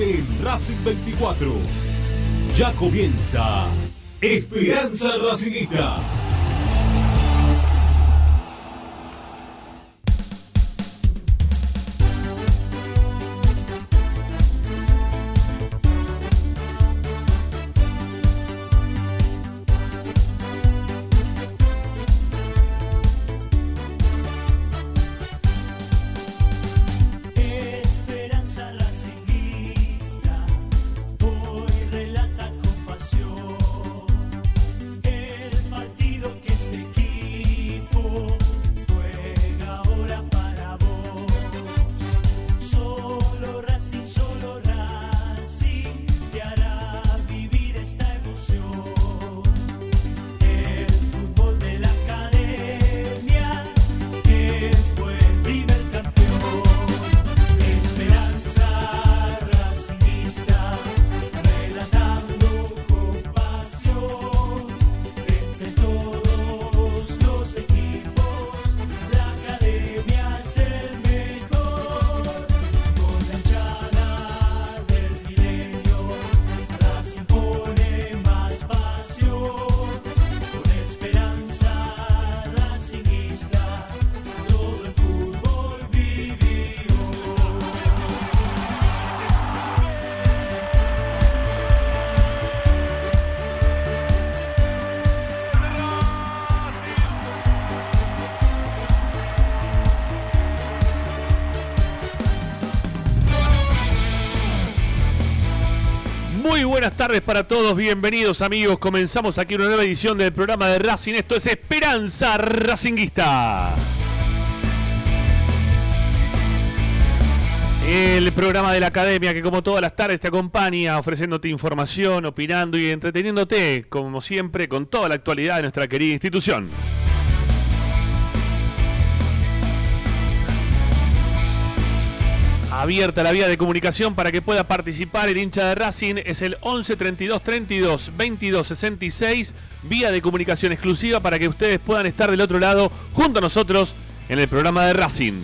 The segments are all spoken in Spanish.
solamente en Racing 24. Ya comienza Esperanza Racingista. Tardes para todos, bienvenidos amigos. Comenzamos aquí una nueva edición del programa de Racing. Esto es Esperanza Racinguista. El programa de la academia que como todas las tardes te acompaña ofreciéndote información, opinando y entreteniéndote, como siempre, con toda la actualidad de nuestra querida institución. Abierta la vía de comunicación para que pueda participar el hincha de Racing es el 11 32 32 22 66. Vía de comunicación exclusiva para que ustedes puedan estar del otro lado junto a nosotros en el programa de Racing.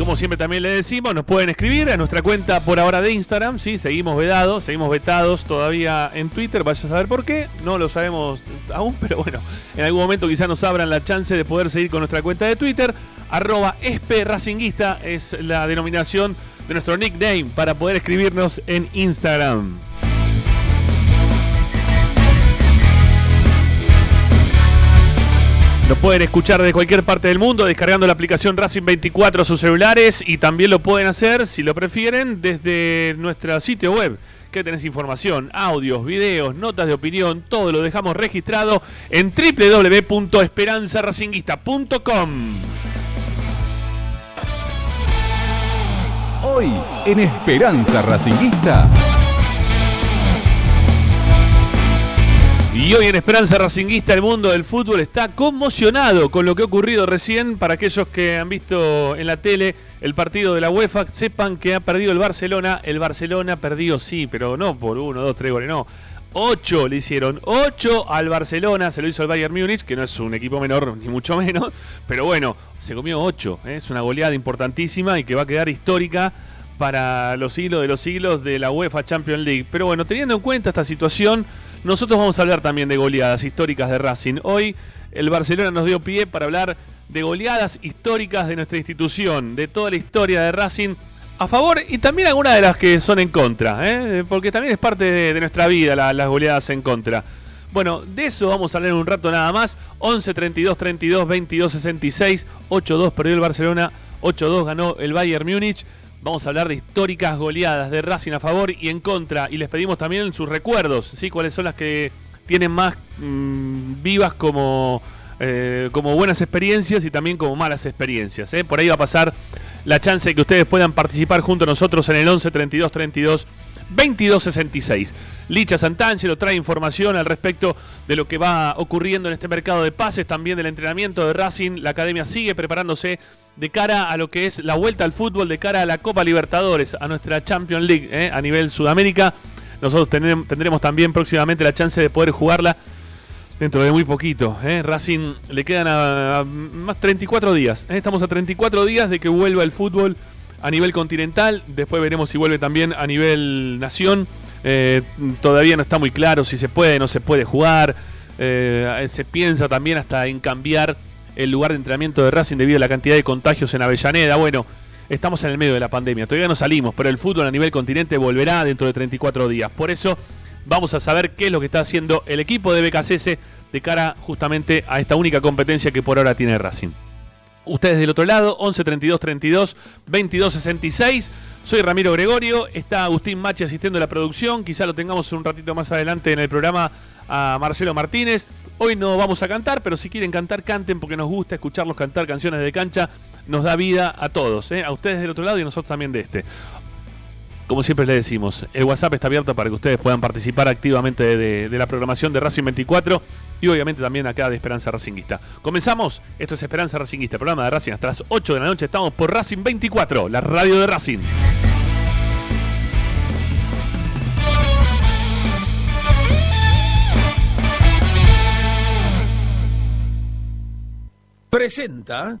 Como siempre también le decimos, nos pueden escribir a nuestra cuenta por ahora de Instagram. Sí, seguimos vedados, seguimos vetados todavía en Twitter. Vaya a saber por qué. No lo sabemos aún, pero bueno, en algún momento quizás nos abran la chance de poder seguir con nuestra cuenta de Twitter. Arroba Racinguista es la denominación de nuestro nickname para poder escribirnos en Instagram. Lo pueden escuchar de cualquier parte del mundo descargando la aplicación Racing 24 a sus celulares y también lo pueden hacer, si lo prefieren, desde nuestro sitio web. Que tenés información, audios, videos, notas de opinión, todo lo dejamos registrado en www.esperanzaracinguista.com. Hoy en Esperanza Racinguista. Y hoy en Esperanza Racinguista el mundo del fútbol está conmocionado con lo que ha ocurrido recién. Para aquellos que han visto en la tele el partido de la UEFA, sepan que ha perdido el Barcelona. El Barcelona perdió, sí, pero no por uno, dos, tres goles, no. Ocho le hicieron, ocho al Barcelona, se lo hizo el Bayern Múnich, que no es un equipo menor, ni mucho menos, pero bueno, se comió ocho, ¿eh? es una goleada importantísima y que va a quedar histórica para los siglos de los siglos de la UEFA Champions League. Pero bueno, teniendo en cuenta esta situación, nosotros vamos a hablar también de goleadas históricas de Racing. Hoy el Barcelona nos dio pie para hablar de goleadas históricas de nuestra institución, de toda la historia de Racing, a favor y también algunas de las que son en contra, ¿eh? porque también es parte de, nuestra vida la- las goleadas en contra. Bueno, de eso vamos a hablar en un rato nada más. 11 32 32 22 66 8-2 perdió el Barcelona, 8-2 ganó el Bayern Múnich. Vamos a hablar de históricas goleadas de Racing a favor y en contra. Y les pedimos también sus recuerdos, ¿sí? cuáles son las que tienen más mm, vivas como, eh, como buenas experiencias y también como malas experiencias. ¿eh? Por ahí va a pasar la chance de que ustedes puedan participar junto a nosotros en el 11 32 32 22 66. Licha Santangelo trae información al respecto de lo que va ocurriendo en este mercado de pases, también del entrenamiento de Racing. La academia sigue preparándose de cara a lo que es la vuelta al fútbol, de cara a la Copa Libertadores, a nuestra Champions League ¿eh? a nivel Sudamérica. Nosotros tendremos también próximamente la chance de poder jugarla dentro de muy poquito. ¿eh? Racing le quedan a, a más 34 días. ¿eh? Estamos a 34 días de que vuelva el fútbol a nivel continental, después veremos si vuelve también a nivel nación. Eh, todavía no está muy claro si se puede no se puede jugar. Eh, se piensa también hasta en cambiar el lugar de entrenamiento de Racing debido a la cantidad de contagios en Avellaneda. Bueno, estamos en el medio de la pandemia, todavía no salimos, pero el fútbol a nivel continente volverá dentro de 34 días. Por eso vamos a saber qué es lo que está haciendo el equipo de BKCS de cara justamente a esta única competencia que por ahora tiene Racing. Ustedes del otro lado, 11 32 32 22 66. Soy Ramiro Gregorio, está Agustín Machi asistiendo a la producción. Quizá lo tengamos un ratito más adelante en el programa a Marcelo Martínez. Hoy no vamos a cantar, pero si quieren cantar, canten porque nos gusta escucharlos cantar canciones de cancha. Nos da vida a todos, ¿eh? a ustedes del otro lado y a nosotros también de este. Como siempre les decimos, el WhatsApp está abierto para que ustedes puedan participar activamente de, la programación de Racing 24 y obviamente también acá de Esperanza Racinguista. Comenzamos, esto es Esperanza Racinguista, programa de Racing hasta las 8 de la noche. Estamos por Racing 24, la radio de Racing. Presenta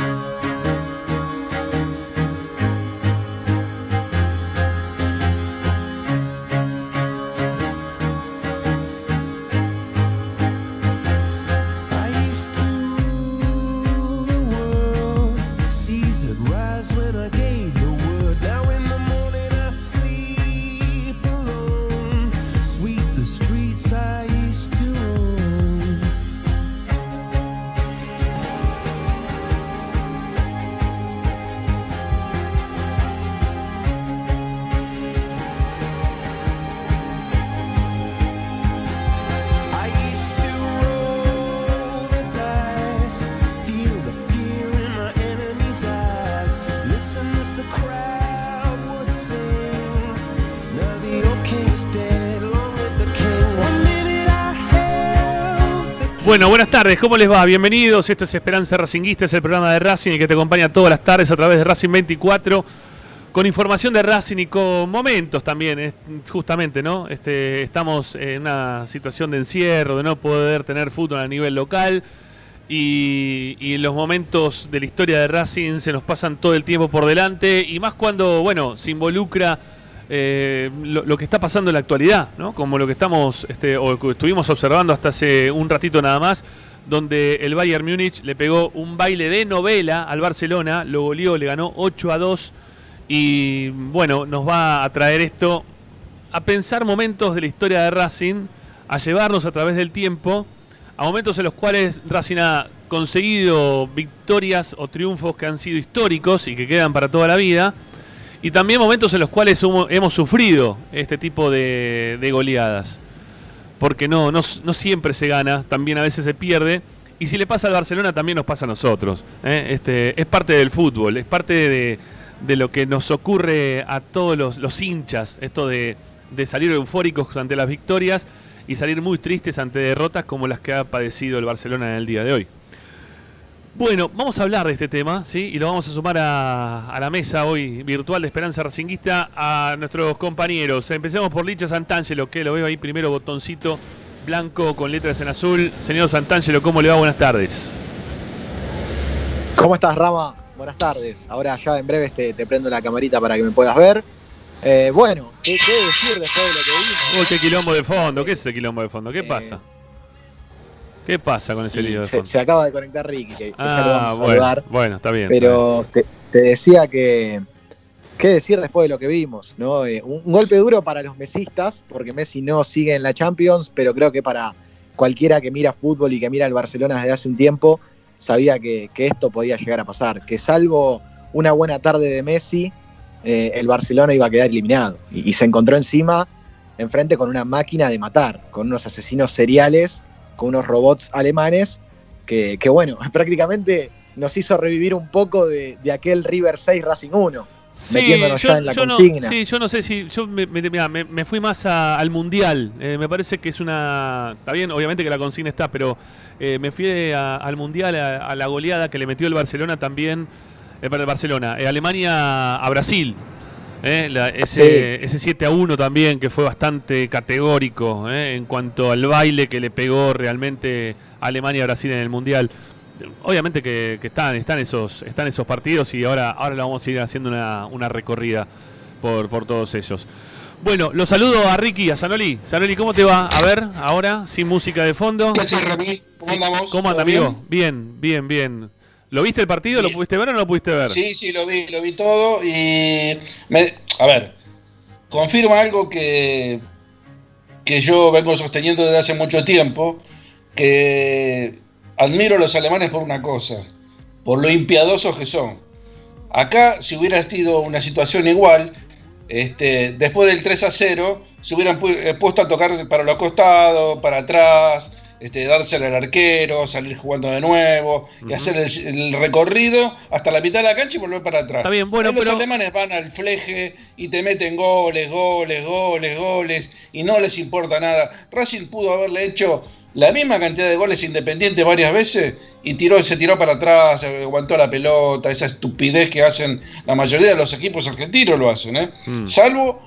Bueno, buenas tardes, ¿cómo les va? Bienvenidos, esto es Esperanza Racinguista, es el programa de Racing y que te acompaña todas las tardes a través de Racing 24, con información de Racing y con momentos también, es- justamente, ¿no? Este, estamos en una situación de encierro, de no poder tener fútbol a nivel local y, y los momentos de la historia de Racing se nos pasan todo el tiempo por delante y más cuando, bueno, se involucra eh, lo, que está pasando en la actualidad, ¿no? Como lo que estamos, este, o estuvimos observando hasta hace un ratito nada más, donde el Bayern Múnich le pegó un baile de novela al Barcelona, lo goleó, le ganó 8 a 2 y bueno, nos va a traer esto a pensar momentos de la historia de Racing, a llevarnos a través del tiempo, a momentos en los cuales Racing ha conseguido victorias o triunfos que han sido históricos y que quedan para toda la vida, y también momentos en los cuales hemos sufrido este tipo de, de goleadas. Porque no, no, no siempre se gana, también a veces se pierde. Y si le pasa al Barcelona, también nos pasa a nosotros. ¿eh? Este, es parte del fútbol, es parte de, de lo que nos ocurre a todos los, los hinchas, esto de, de salir eufóricos ante las victorias y salir muy tristes ante derrotas como las que ha padecido el Barcelona en el día de hoy. Bueno, vamos a hablar de este tema, ¿sí? Y lo vamos a sumar a, a la mesa hoy virtual de Esperanza Racinguista a nuestros compañeros. Empecemos por Licha Santangelo, que lo veo ahí primero, botoncito blanco con letras en azul. Señor Santangelo, ¿cómo le va? Buenas tardes. ¿Cómo estás, Rama? Buenas tardes. Ahora ya en breve te, te prendo la camarita para que me puedas ver. Eh, bueno, ¿qué, qué decir después de lo que vimos? Uy, qué quilombo de fondo. ¿Qué es ese quilombo de fondo? ¿Qué Eh, pasa? ¿Qué pasa con ese lío de se, se acaba de conectar Ricky, que, que ya lo Ah, bueno, saludar. bueno, está bien. está bien. Pero te, te decía que. ¿Qué decir después de lo que vimos? ¿no? Eh, un, un golpe duro para los mesistas, porque Messi no sigue en la Champions, pero creo que para cualquiera que mira fútbol y que mira el Barcelona desde hace un tiempo, sabía que, que esto podía llegar a pasar. Que salvo una buena tarde de Messi, eh, el Barcelona iba a quedar eliminado. Y, y se encontró encima, enfrente con una máquina de matar, con unos asesinos seriales, con unos robots alemanes, que, que bueno, prácticamente nos hizo revivir un poco de, de aquel River 6 Racing 1. metiéndonos yo, ya en la yo no, sí, yo no sé si. Yo me, me- mirá, me- me fui más a- al mundial. Eh, me parece que es una. Está bien, obviamente que la consigna está, pero eh, me fui a- al mundial a, a la goleada que le metió el Barcelona también. Eh, para el Barcelona. eh, Alemania a Brasil. Eh, la- ese, ese 7 a 1 también, que fue bastante categórico eh, en cuanto al baile que le pegó realmente Alemania a Brasil en el mundial. Obviamente que, que están, están, esos, están esos partidos y ahora, ahora vamos a ir haciendo una, una recorrida por, por todos ellos. Bueno, los saludo a Ricky, a Sanoli. Sanoli, ¿cómo te va? A ver, ahora, sin música de fondo. ¿Qué haces, Rami? ¿Cómo Sí, andamos? ¿Cómo anda, amigo? Bien, bien, bien. ¿Lo viste el partido? ¿Lo pudiste ver o no lo pudiste ver? Sí, sí, lo vi, lo vi todo y me- a ver, confirma algo que, que yo vengo sosteniendo desde hace mucho tiempo, que admiro a los alemanes por una cosa, por lo impiadosos que son. Acá, si hubiera sido una situación igual, este, después del 3 a 0, se hubieran eh, puesto a tocar para los costados, para atrás, este, dársela al arquero, salir jugando de nuevo y hacer el, el recorrido hasta la mitad de la cancha y volver para atrás. Está bien, bueno, los alemanes van al fleje y te meten goles, goles, goles, goles y no les importa nada. Racing pudo haberle hecho la misma cantidad de goles independiente varias veces y tiró, se tiró para atrás, aguantó la pelota, esa estupidez que hacen la mayoría de los equipos argentinos lo hacen, ¿eh? Mm. Salvo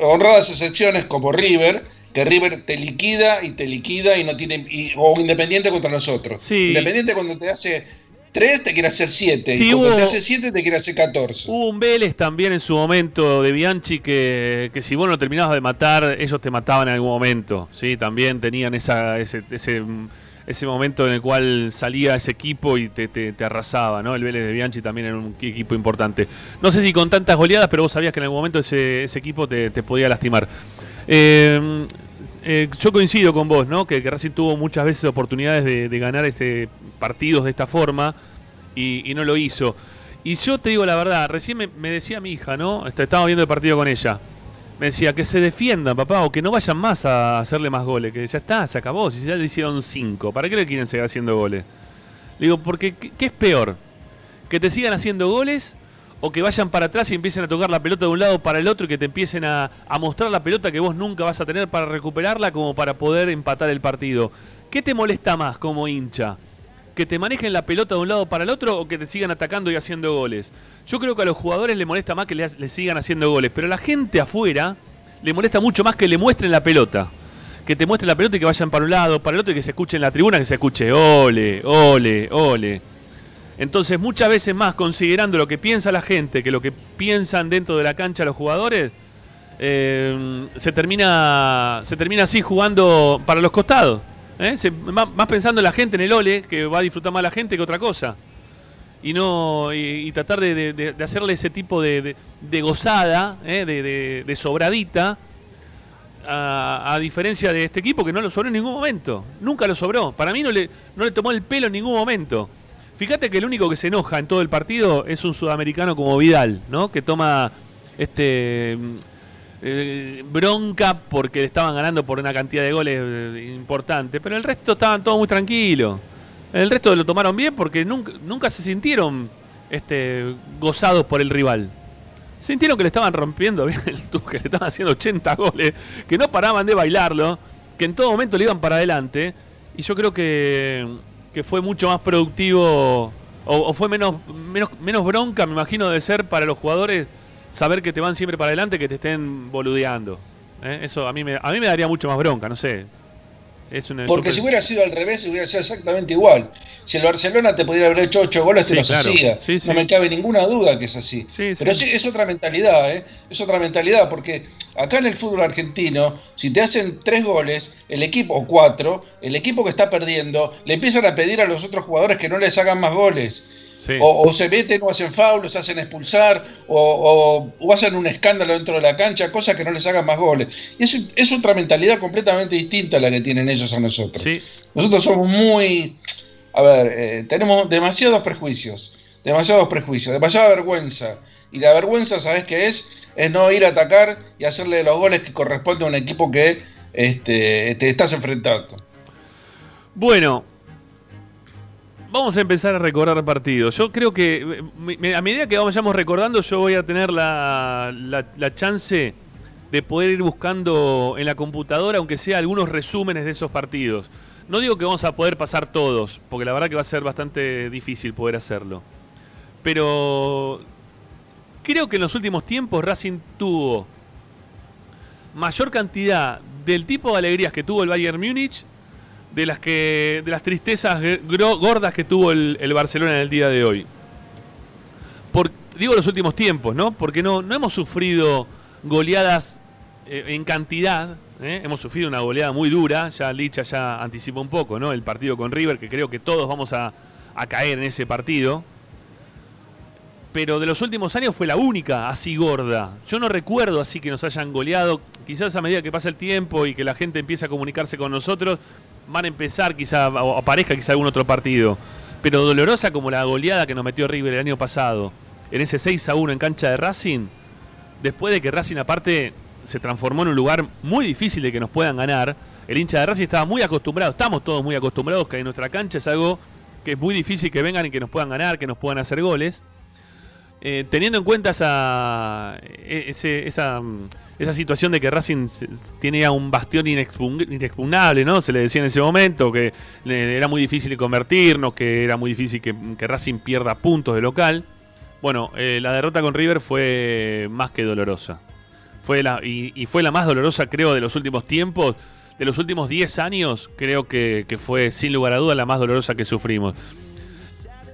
honradas excepciones como River, que River te liquida y te liquida y no tiene y- o Independiente contra nosotros. Sí. Independiente cuando te hace 3 te quiere hacer 7 Sí, y cuando hubo- te hace 7 te quiere hacer 14. Hubo un Vélez también en su momento de Bianchi que, que si vos no terminabas de matar, ellos te mataban en algún momento. Sí, también tenían esa, ese, ese, ese momento en el cual salía ese equipo y te, te- te arrasaba, ¿no? El Vélez de Bianchi también era un equipo importante. No sé si con tantas goleadas, pero vos sabías que en algún momento ese, ese equipo te, te podía lastimar. Eh, eh, yo coincido con vos, ¿no? Que, que tuvo muchas veces oportunidades de, ganar este, partidos de esta forma y, no lo hizo. Y yo te digo la verdad, recién me, decía mi hija, ¿no? Este, Estaba viendo el partido con ella. Me decía que se defiendan, papá, o que no vayan más a hacerle más goles, que ya está, se acabó, si ya le hicieron cinco, ¿para qué le quieren seguir haciendo goles? Le digo, porque ¿qué, qué es peor? ¿Que te sigan haciendo goles o que vayan para atrás y empiecen a tocar la pelota de un lado para el otro y que te empiecen a, mostrar la pelota que vos nunca vas a tener para recuperarla como para poder empatar el partido? ¿Qué te molesta más como hincha? ¿Que te manejen la pelota de un lado para el otro o que te sigan atacando y haciendo goles? Yo creo que a los jugadores le molesta más que le, le sigan haciendo goles, pero a la gente afuera le molesta mucho más que le muestren la pelota. Que te muestren la pelota y que vayan para un lado, para el otro y que se escuche en la tribuna, que se escuche ole, ole, ole. Entonces, muchas veces más, considerando lo que piensa la gente que lo que piensan dentro de la cancha los jugadores, eh, se, termina, se termina así jugando para los costados. ¿eh? Se- más, pensando en la gente, en el ole, que va a disfrutar más la gente que otra cosa. Y no y, tratar de, hacerle ese tipo de, de- gozada, ¿eh? de sobradita, a, a diferencia de este equipo que no lo sobró en ningún momento. Nunca lo sobró. Para mí no le, no le tomó el pelo en ningún momento. Fíjate que el único que se enoja en todo el partido es un sudamericano como Vidal, ¿no? Que toma este mm, eh, bronca porque le estaban ganando por una cantidad de goles eh, importante. Pero el resto estaban todos muy tranquilos. El resto lo tomaron bien porque nunca, nunca se sintieron este, gozados por el rival. Sintieron que le estaban rompiendo bien el que le estaban haciendo 80 goles, que no paraban de bailarlo, que en todo momento le iban para adelante. Y yo creo que, que fue mucho más productivo, o, fue menos, menos, menos bronca, me imagino, de ser para los jugadores saber que te van siempre para adelante que te estén boludeando. ¿Eh? Eso a mí, a mí me daría mucho más bronca, no sé. Es una, Porque si hubiera sido al revés, hubiera sido exactamente igual. Si el Barcelona te pudiera haber hecho 8 goles, te los claro. hacía. Sí, sí. No me cabe ninguna duda que es así. Sí, Pero sí. sí, es otra mentalidad, ¿eh? Es otra mentalidad, porque acá en el fútbol argentino, si te hacen 3 goles, el equipo, o 4, el equipo que está perdiendo, le empiezan a pedir a los otros jugadores que no les hagan más goles. Sí. O, o se meten o hacen foul, o se hacen expulsar, o, o- o hacen un escándalo dentro de la cancha, cosas que no les hagan más goles. Y es, es otra mentalidad completamente distinta a la que tienen ellos a nosotros. Sí. Nosotros somos muy. A ver, eh, tenemos demasiados prejuicios. Demasiados prejuicios, demasiada vergüenza. Y la vergüenza, ¿sabes qué es? Es no ir a atacar y hacerle los goles que corresponde a un equipo que este, te estás enfrentando. Bueno, Vamos a empezar a recordar partidos. Yo creo que eh, a medida que vayamos recordando, yo voy a tener la, la- la chance de poder ir buscando en la computadora, aunque sea algunos resúmenes de esos partidos. No digo que vamos a poder pasar todos, porque la verdad que va a ser bastante difícil poder hacerlo. Pero creo que en los últimos tiempos Racing tuvo mayor cantidad del tipo de alegrías que tuvo el Bayern Múnich de las que de las tristezas gordas que tuvo el, el Barcelona en el día de hoy. Por, digo los últimos tiempos, ¿no? Porque no, no hemos sufrido goleadas eh, en cantidad. ¿eh? Hemos sufrido una goleada muy dura. Ya Licha ya anticipó un poco, ¿no? El partido con River, que creo que todos vamos a, a caer en ese partido. Pero de los últimos años fue la única así gorda. Yo no recuerdo así que nos hayan goleado. Quizás a medida que pasa el tiempo y que la gente empiece a comunicarse con nosotros, van a empezar quizá o aparezca quizá algún otro partido. Pero dolorosa como la goleada que nos metió River el año pasado, en ese 6 a 1 en cancha de Racing, después de que Racing aparte se transformó en un lugar muy difícil de que nos puedan ganar, el hincha de Racing estaba muy acostumbrado, estamos todos muy acostumbrados que en nuestra cancha es algo que es muy difícil que vengan y que nos puedan ganar, que nos puedan hacer goles. Eh, teniendo en cuenta esa, e- mm, esa situación de que Racing tenía un bastión inexpugn- inexpugnable, ¿no? Se le decía en ese momento que era muy difícil convertirnos, que era muy difícil que, Racing pierda puntos de local. Bueno, eh, la derrota con River fue más que dolorosa. Fue la, y, y fue la más dolorosa, creo, de los últimos tiempos. De los últimos 10 años, creo que, que fue, sin lugar a duda, la más dolorosa que sufrimos.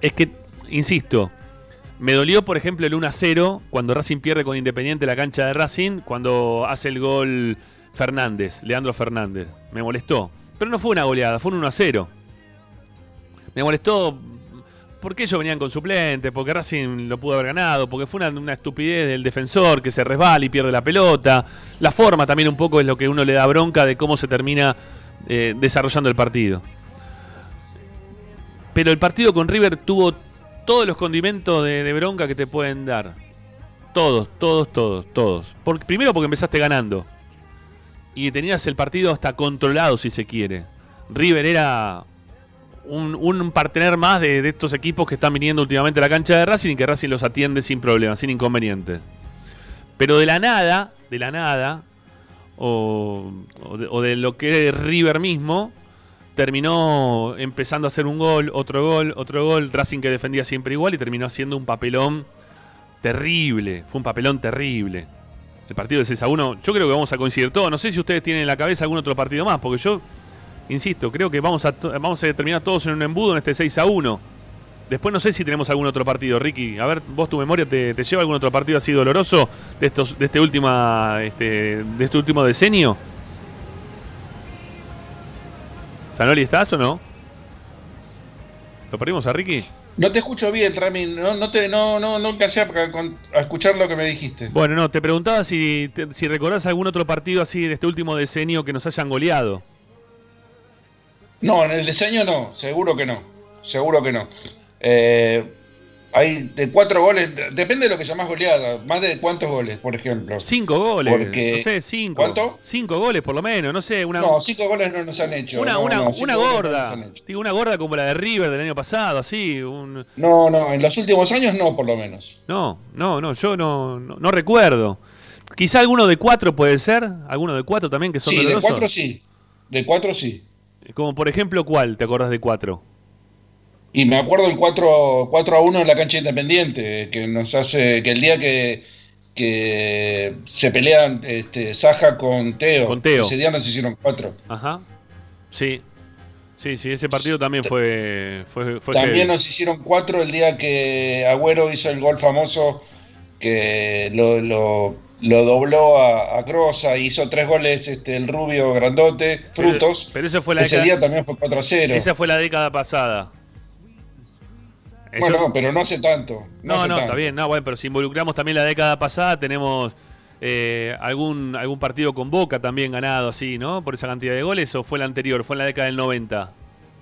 Es que, insisto, me dolió, por ejemplo, el 1 a 0 cuando Racing pierde con Independiente la cancha de Racing, cuando hace el gol Fernández, Leandro Fernández. Me molestó. Pero no fue una goleada, fue un 1 a 0. Me molestó porque ellos venían con suplentes, porque Racing lo pudo haber ganado, porque fue una, una estupidez del defensor que se resbala y pierde la pelota. La forma también un poco es lo que uno le da bronca de cómo se termina eh, desarrollando el partido. Pero el partido con River tuvo todos los condimentos de, bronca que te pueden dar. Todos, todos, todos, todos. Primero porque empezaste ganando. Y tenías el partido hasta controlado, si se quiere. River era un, partener más de, estos equipos que están viniendo últimamente a la cancha de Racing y que Racing los atiende sin problemas, sin inconvenientes. Pero de la nada, de la nada, o, o de, o de lo que es River mismo, terminó empezando a hacer un gol, otro gol, otro gol. Racing que defendía siempre igual y terminó haciendo un papelón terrible. Fue un papelón terrible. El partido de 6 a 1, yo creo que vamos a coincidir todos. No sé si ustedes tienen en la cabeza algún otro partido más, porque yo, insisto, creo que vamos a, vamos a terminar todos en un embudo en este 6 a 1. Después no sé si tenemos algún otro partido, Ricky. A ver, vos tu memoria te, te lleva algún otro partido así doloroso de estos, de este última, este, de este último decenio. ¿Sanoli estás o no? ¿Lo perdimos a Ricky? No te escucho bien, Rami. No, no, te, no, no, no alcancé a, escuchar lo que me dijiste. Bueno, no, te preguntaba si, te- si recordás algún otro partido así de este último decenio que nos hayan goleado. No, en el diseño no, seguro que no. Seguro que no. Eh, hay de cuatro goles, de- depende de lo que llamás goleada. Más de cuántos goles, por ejemplo. Cinco goles, Porque- no sé, cinco. ¿Cuánto? Cinco goles por lo menos, no sé, una, No, cinco goles no nos han hecho. una, no, una, no, cinco una goles no gorda. Digo, una gorda como la de River del año pasado, así. Un... No, no, en los últimos años no, por lo menos. No, no, no, yo no, no, recuerdo. Quizá alguno de cuatro puede ser, alguno de cuatro también que son Sí, de dolorosos. cuatro sí. De cuatro sí. Como por ejemplo, ¿cuál te acordás de cuatro? Y me acuerdo el 4, 4 a 1 en la cancha independiente, que nos hace que el día que, que se pelean este, Saja con Teo, Con Teo. ese día nos hicieron cuatro. Ajá. Sí. Sí, sí, ese partido también fue, fue, fue También heavy. nos hicieron cuatro el día que Agüero hizo el gol famoso que lo, lo- lo dobló a, a Grosa, hizo tres goles este, el rubio grandote, Pero- frutos. pero eso fue la Ese década- día también fue 4 a 0. Esa fue la década pasada. Eso- Bueno, pero no hace tanto. No, hace no, tanto. está bien, no, bueno, pero si involucramos también la década pasada, tenemos eh, algún, algún partido con Boca también ganado así, ¿no? Por esa cantidad de goles, o fue la anterior, fue en la década del 90.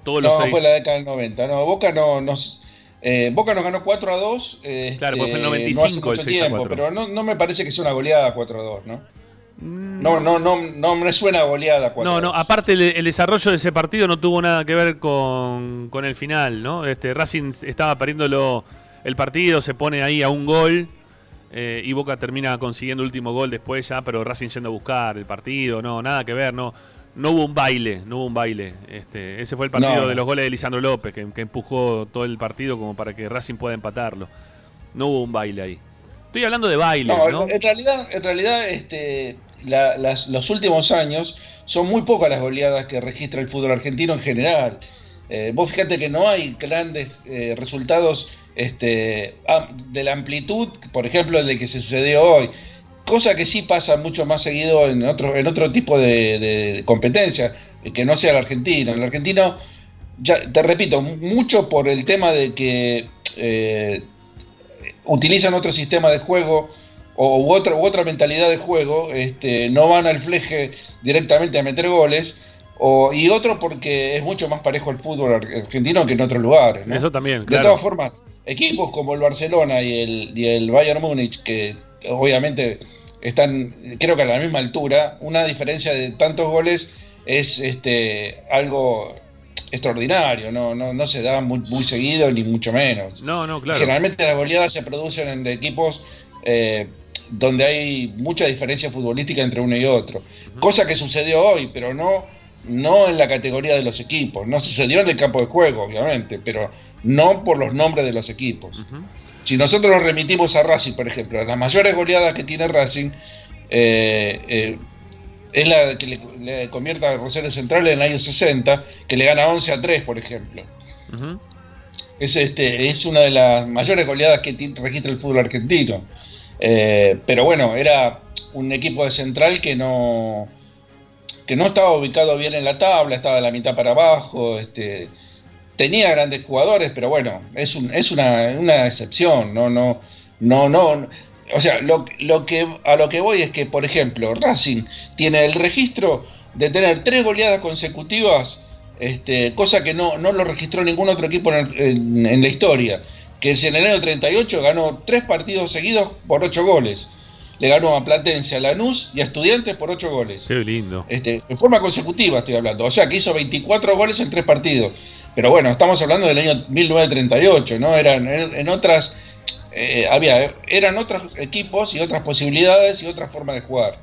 Todos los No, seis. fue la década del 90. No, Boca no nos. eh, Boca nos ganó 4 a 2. eh, Claro, porque fue el este, 95 no hace el mucho 6 a tiempo, 4. pero no, no me parece que sea una goleada 4 a 2, ¿no? No, no, no, no me suena goleada. No, no, aparte el, el, desarrollo de ese partido no tuvo nada que ver con, con el final, ¿no? Este, Racing estaba perdiéndolo el partido, se pone ahí a un gol eh, y Boca termina consiguiendo el último gol después ya, pero Racing yendo a buscar el partido, no, nada que ver, no. No hubo un baile, no hubo un baile. Este, ese fue el partido No. de los goles de Lisandro López, que, que empujó todo el partido como para que Racing pueda empatarlo. No hubo un baile ahí. Estoy hablando de baile, No, ¿no? en realidad, en realidad este, la- las- los últimos años son muy pocas las goleadas que registra el fútbol argentino en general. Eh, vos fíjate que no hay grandes eh, resultados este, de la amplitud, por ejemplo, el de que se sucedió hoy. Cosa que sí pasa mucho más seguido en otro, en otro tipo de, de competencia, eh, que no sea el argentino. El argentino, ya te repito, mucho por el tema de que eh, utilizan otro sistema de juego o u otra, u otra mentalidad de juego, este, no van al fleje directamente a meter goles, o, y otro porque es mucho más parejo el fútbol ar- argentino que en otros lugares. ¿no? Eso también, De claro. todas formas, equipos como el Barcelona y el, y el Bayern Múnich, que obviamente están, creo que a la misma altura, una diferencia de tantos goles es este, algo extraordinario, no, no, no se da muy, muy seguido ni mucho menos. No, no, claro. Generalmente las goleadas se producen en de equipos eh, donde hay mucha diferencia futbolística entre uno y otro. Cosa que sucedió hoy, pero no, no en la categoría de los equipos. No sucedió en el campo de juego, obviamente, pero no por los nombres de los equipos. Si nosotros nos remitimos a Racing, por ejemplo, las mayores goleadas que tiene Racing eh, eh, es la que le, le convierte a Rosario Central en el año 60, que le gana 11 a 3, por ejemplo. Es, este, es una de las mayores goleadas que registra el fútbol argentino. Eh, pero bueno, era un equipo de central que no, que no estaba ubicado bien en la tabla, estaba de la mitad para abajo. Este, tenía grandes jugadores, pero bueno, es, un, es una, una excepción. No, no, no, no. O sea, lo, lo que, a lo que voy es que, por ejemplo, Racing tiene el registro de tener tres goleadas consecutivas este, cosa que no, no lo registró ningún otro equipo en, el- en- en la historia. Que en el año 38 ganó tres partidos seguidos por ocho goles. Le ganó a Platense, a Lanús y a Estudiantes por ocho goles. Qué lindo. Este, en forma consecutiva estoy hablando. O sea que hizo 24 goles en tres partidos. Pero bueno, estamos hablando del año 1938, ¿no? Eran en, en otras. Eh, había, eran otros equipos y otras posibilidades y otra forma de jugar.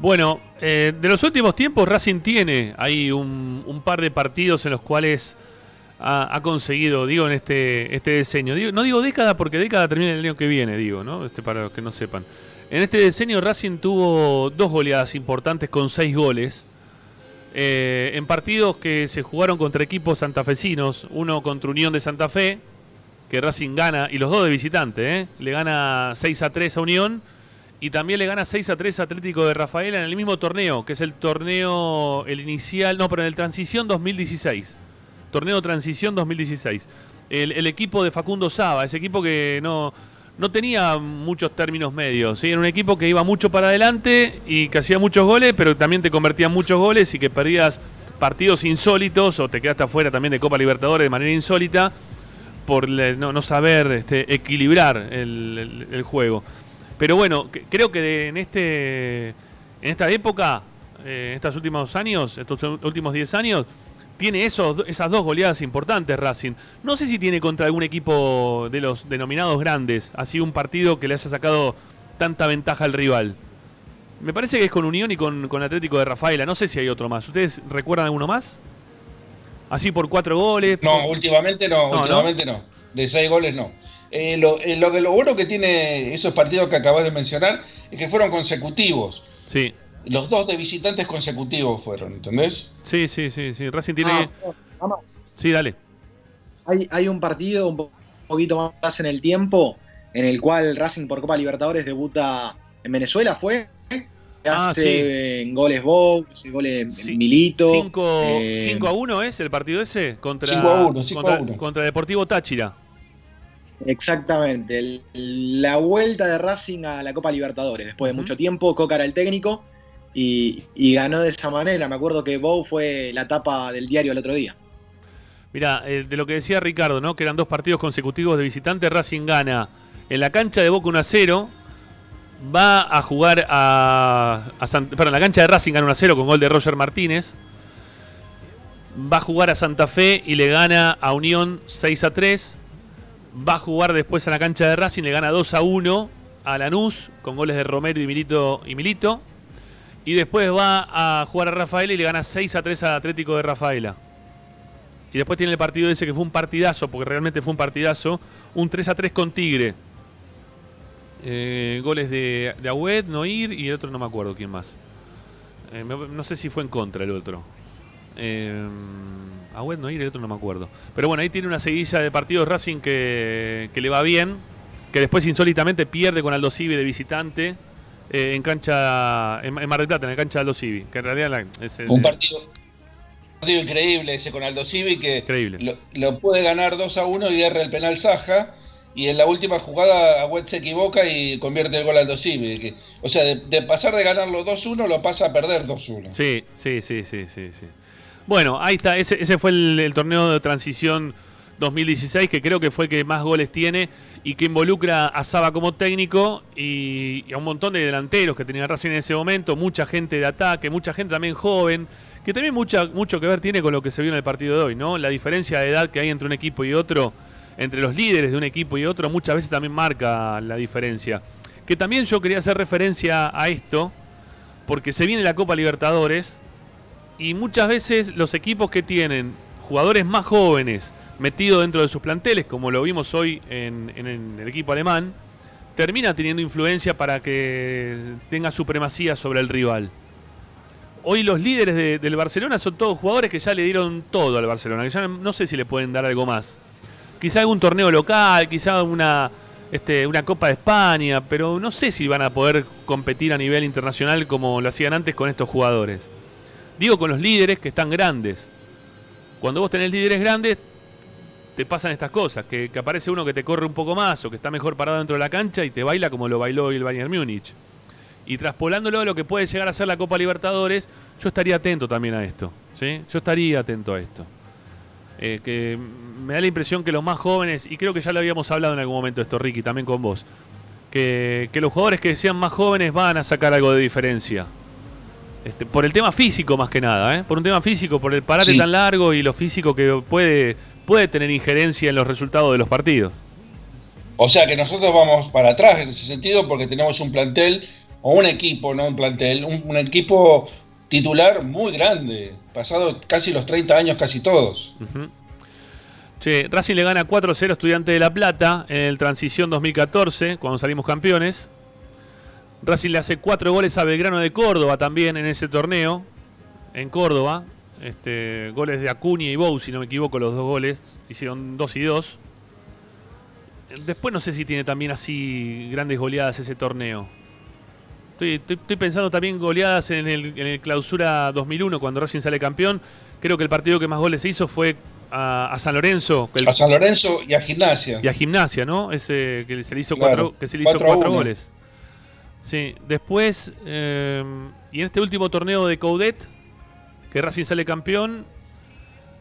Bueno, eh, de los últimos tiempos Racing tiene ahí un, par de partidos en los cuales ha, conseguido, digo, en este, este diseño. No digo década porque década termina el año que viene, digo, ¿no? Este, para los que no sepan. En este diseño Racing tuvo dos goleadas importantes con seis goles. eh, en partidos que se jugaron contra equipos santafesinos, uno contra Unión de Santa Fe, que Racing gana, y los dos de visitante, ¿eh? le gana 6 a 3 a Unión, y también le gana 6 a 3 a Atlético de Rafaela en el mismo torneo, que es el torneo, el inicial, no, pero en el Transición 2016. Torneo Transición 2016. El, equipo de Facundo Saba, ese equipo que no, no tenía muchos términos medios. Era un equipo que iba mucho para adelante y que hacía muchos goles, pero también te convertía en muchos goles y que perdías partidos insólitos o te quedaste afuera también de Copa Libertadores de manera insólita por le- no, no saber este, equilibrar el, juego. Pero bueno, creo que de- en este en esta época, eh, estos últimos años, estos últimos 10 años, tiene esos, esas dos goleadas importantes Racing. No sé si tiene contra algún equipo de los denominados grandes, así un partido que le haya sacado tanta ventaja al rival. Me parece que es con Unión y con, con Atlético de Rafaela. No sé si hay otro más. ¿Ustedes recuerdan alguno más? Así por cuatro goles. No, últimamente no, últimamente no. De seis goles no. Eh, lo, eh, lo de lo bueno que tiene esos partidos que acabas de mencionar es que fueron consecutivos. Sí, Los dos de visitantes consecutivos fueron, ¿entendés? sí, sí, sí, sí. Racing tiene. Ah. Sí, dale. hay, hay un partido un po- poquito más en el tiempo en el cual Racing por Copa Libertadores debuta en Venezuela, ¿fue? Ah, hace en goles Bow, hace goles Sí, Milito. 5 eh, a 1 es el partido ese contra, 5 a 1, 5 a contra, 1. contra Deportivo Táchira. Exactamente, el- la vuelta de Racing a la Copa Libertadores. Después de mucho tiempo, Coca era el técnico y, y ganó de esa manera. Me acuerdo que Bow fue la tapa del diario el otro día. Mira, de lo que decía Ricardo, ¿no? Que eran dos partidos consecutivos de visitante, Racing gana en la cancha de Boca 1 a 0 Va a jugar a, a San- perdón, la cancha de Racing gana 1 a 0 con gol de Roger Martínez. Va a jugar a Santa Fe y le gana a Unión 6 a 3. Va a jugar después a la cancha de Racing, le gana 2 a 1 a Lanús con goles de Romero y Milito. Y, Milito. y después va a jugar a Rafaela y le gana 6 a 3 al Atlético de Rafaela. Y después tiene el partido ese que fue un partidazo, porque realmente fue un partidazo. Un 3 a 3 con Tigre. Eh, goles de, de Agüed, Noir y el otro no me acuerdo quién más. Eh, me- no sé si fue en contra el otro. Eh, Agüed, Noir y el otro no me acuerdo. Pero bueno, ahí tiene una seguilla de partidos Racing que, que le va bien. Que después insólitamente pierde con Aldo Civi de visitante. eh, en cancha en, en Mar del Plata, en la cancha de Aldo Civi. Que en realidad la- es el- Un partido, increíble ese con Aldo Civi que lo puede ganar 2 a 1 y erra el penal Saja. Y en la última jugada Agüed se equivoca y convierte el gol Aldo Civi. que- o sea, de, pasar de ganarlo 2-1 lo pasa a perder 2-1. Sí, sí, sí, sí, sí, sí. Bueno, ahí está, ese, fue el, torneo de transición 2016, que creo que fue el que más goles tiene y que involucra a Saba como técnico y, y a un montón de delanteros que tenía Racing en ese momento, mucha gente de ataque, mucha gente también joven, que también mucha, mucho que ver tiene con lo que se vio en el partido de hoy, ¿no? La diferencia de edad que hay entre un equipo y otro, entre los líderes de un equipo y otro, muchas veces también marca la diferencia. Que también yo quería hacer referencia a esto, porque se viene la Copa Libertadores y muchas veces los equipos que tienen jugadores más jóvenes metidos dentro de sus planteles, como lo vimos hoy en, el equipo alemán, termina teniendo influencia para que tenga supremacía sobre el rival. Hoy los líderes de- del Barcelona son todos jugadores que ya le dieron todo al Barcelona, que ya no sé si le pueden dar algo más. Quizá algún torneo local, quizá una, este, una Copa de España, pero no sé si van a poder competir a nivel internacional como lo hacían antes con estos jugadores. Digo con los líderes que están grandes. Cuando vos tenés líderes grandes, te pasan estas cosas, que, aparece uno que te corre un poco más o que está mejor parado dentro de la cancha y te baila como lo bailó hoy el Bayern Múnich. Y traspolándolo a lo que puede llegar a ser la Copa Libertadores, yo estaría atento también a esto. ¿sí? Yo estaría atento a esto. Eh, que me da la impresión que los más jóvenes, y creo que ya lo habíamos hablado en algún momento esto, Ricky, también con vos, que, que los jugadores que sean más jóvenes van a sacar algo de diferencia. Este, por el tema físico más que nada, ¿eh? por un tema físico, por el parate Sí. tan largo y lo físico que puede, puede tener injerencia en los resultados de los partidos. O sea que nosotros vamos para atrás en ese sentido porque tenemos un plantel, o un equipo, no un plantel, un, un equipo titular muy grande, pasado casi los 30 años casi todos. Che, Racing le gana 4-0 a Estudiante de La Plata en el Transición 2014, cuando salimos campeones. Racing le hace 4 goles a Belgrano de Córdoba también en ese torneo, en Córdoba. Este, goles de Acuña y Bou, si no me equivoco, los dos goles. Hicieron 2 y 2. Después no sé si tiene también así grandes goleadas ese torneo. Estoy, estoy- estoy pensando también goleadas en el, en el clausura 2001, cuando Racing sale campeón. Creo que el partido que más goles se hizo fue a, a San Lorenzo el- A San Lorenzo y a Gimnasia. y a Gimnasia, ¿no? Ese que se le hizo Claro, cuatro, que se le hizo 4 a cuatro 1. goles. Sí, después, eh, y en este último torneo de Coudet, que Racing sale campeón,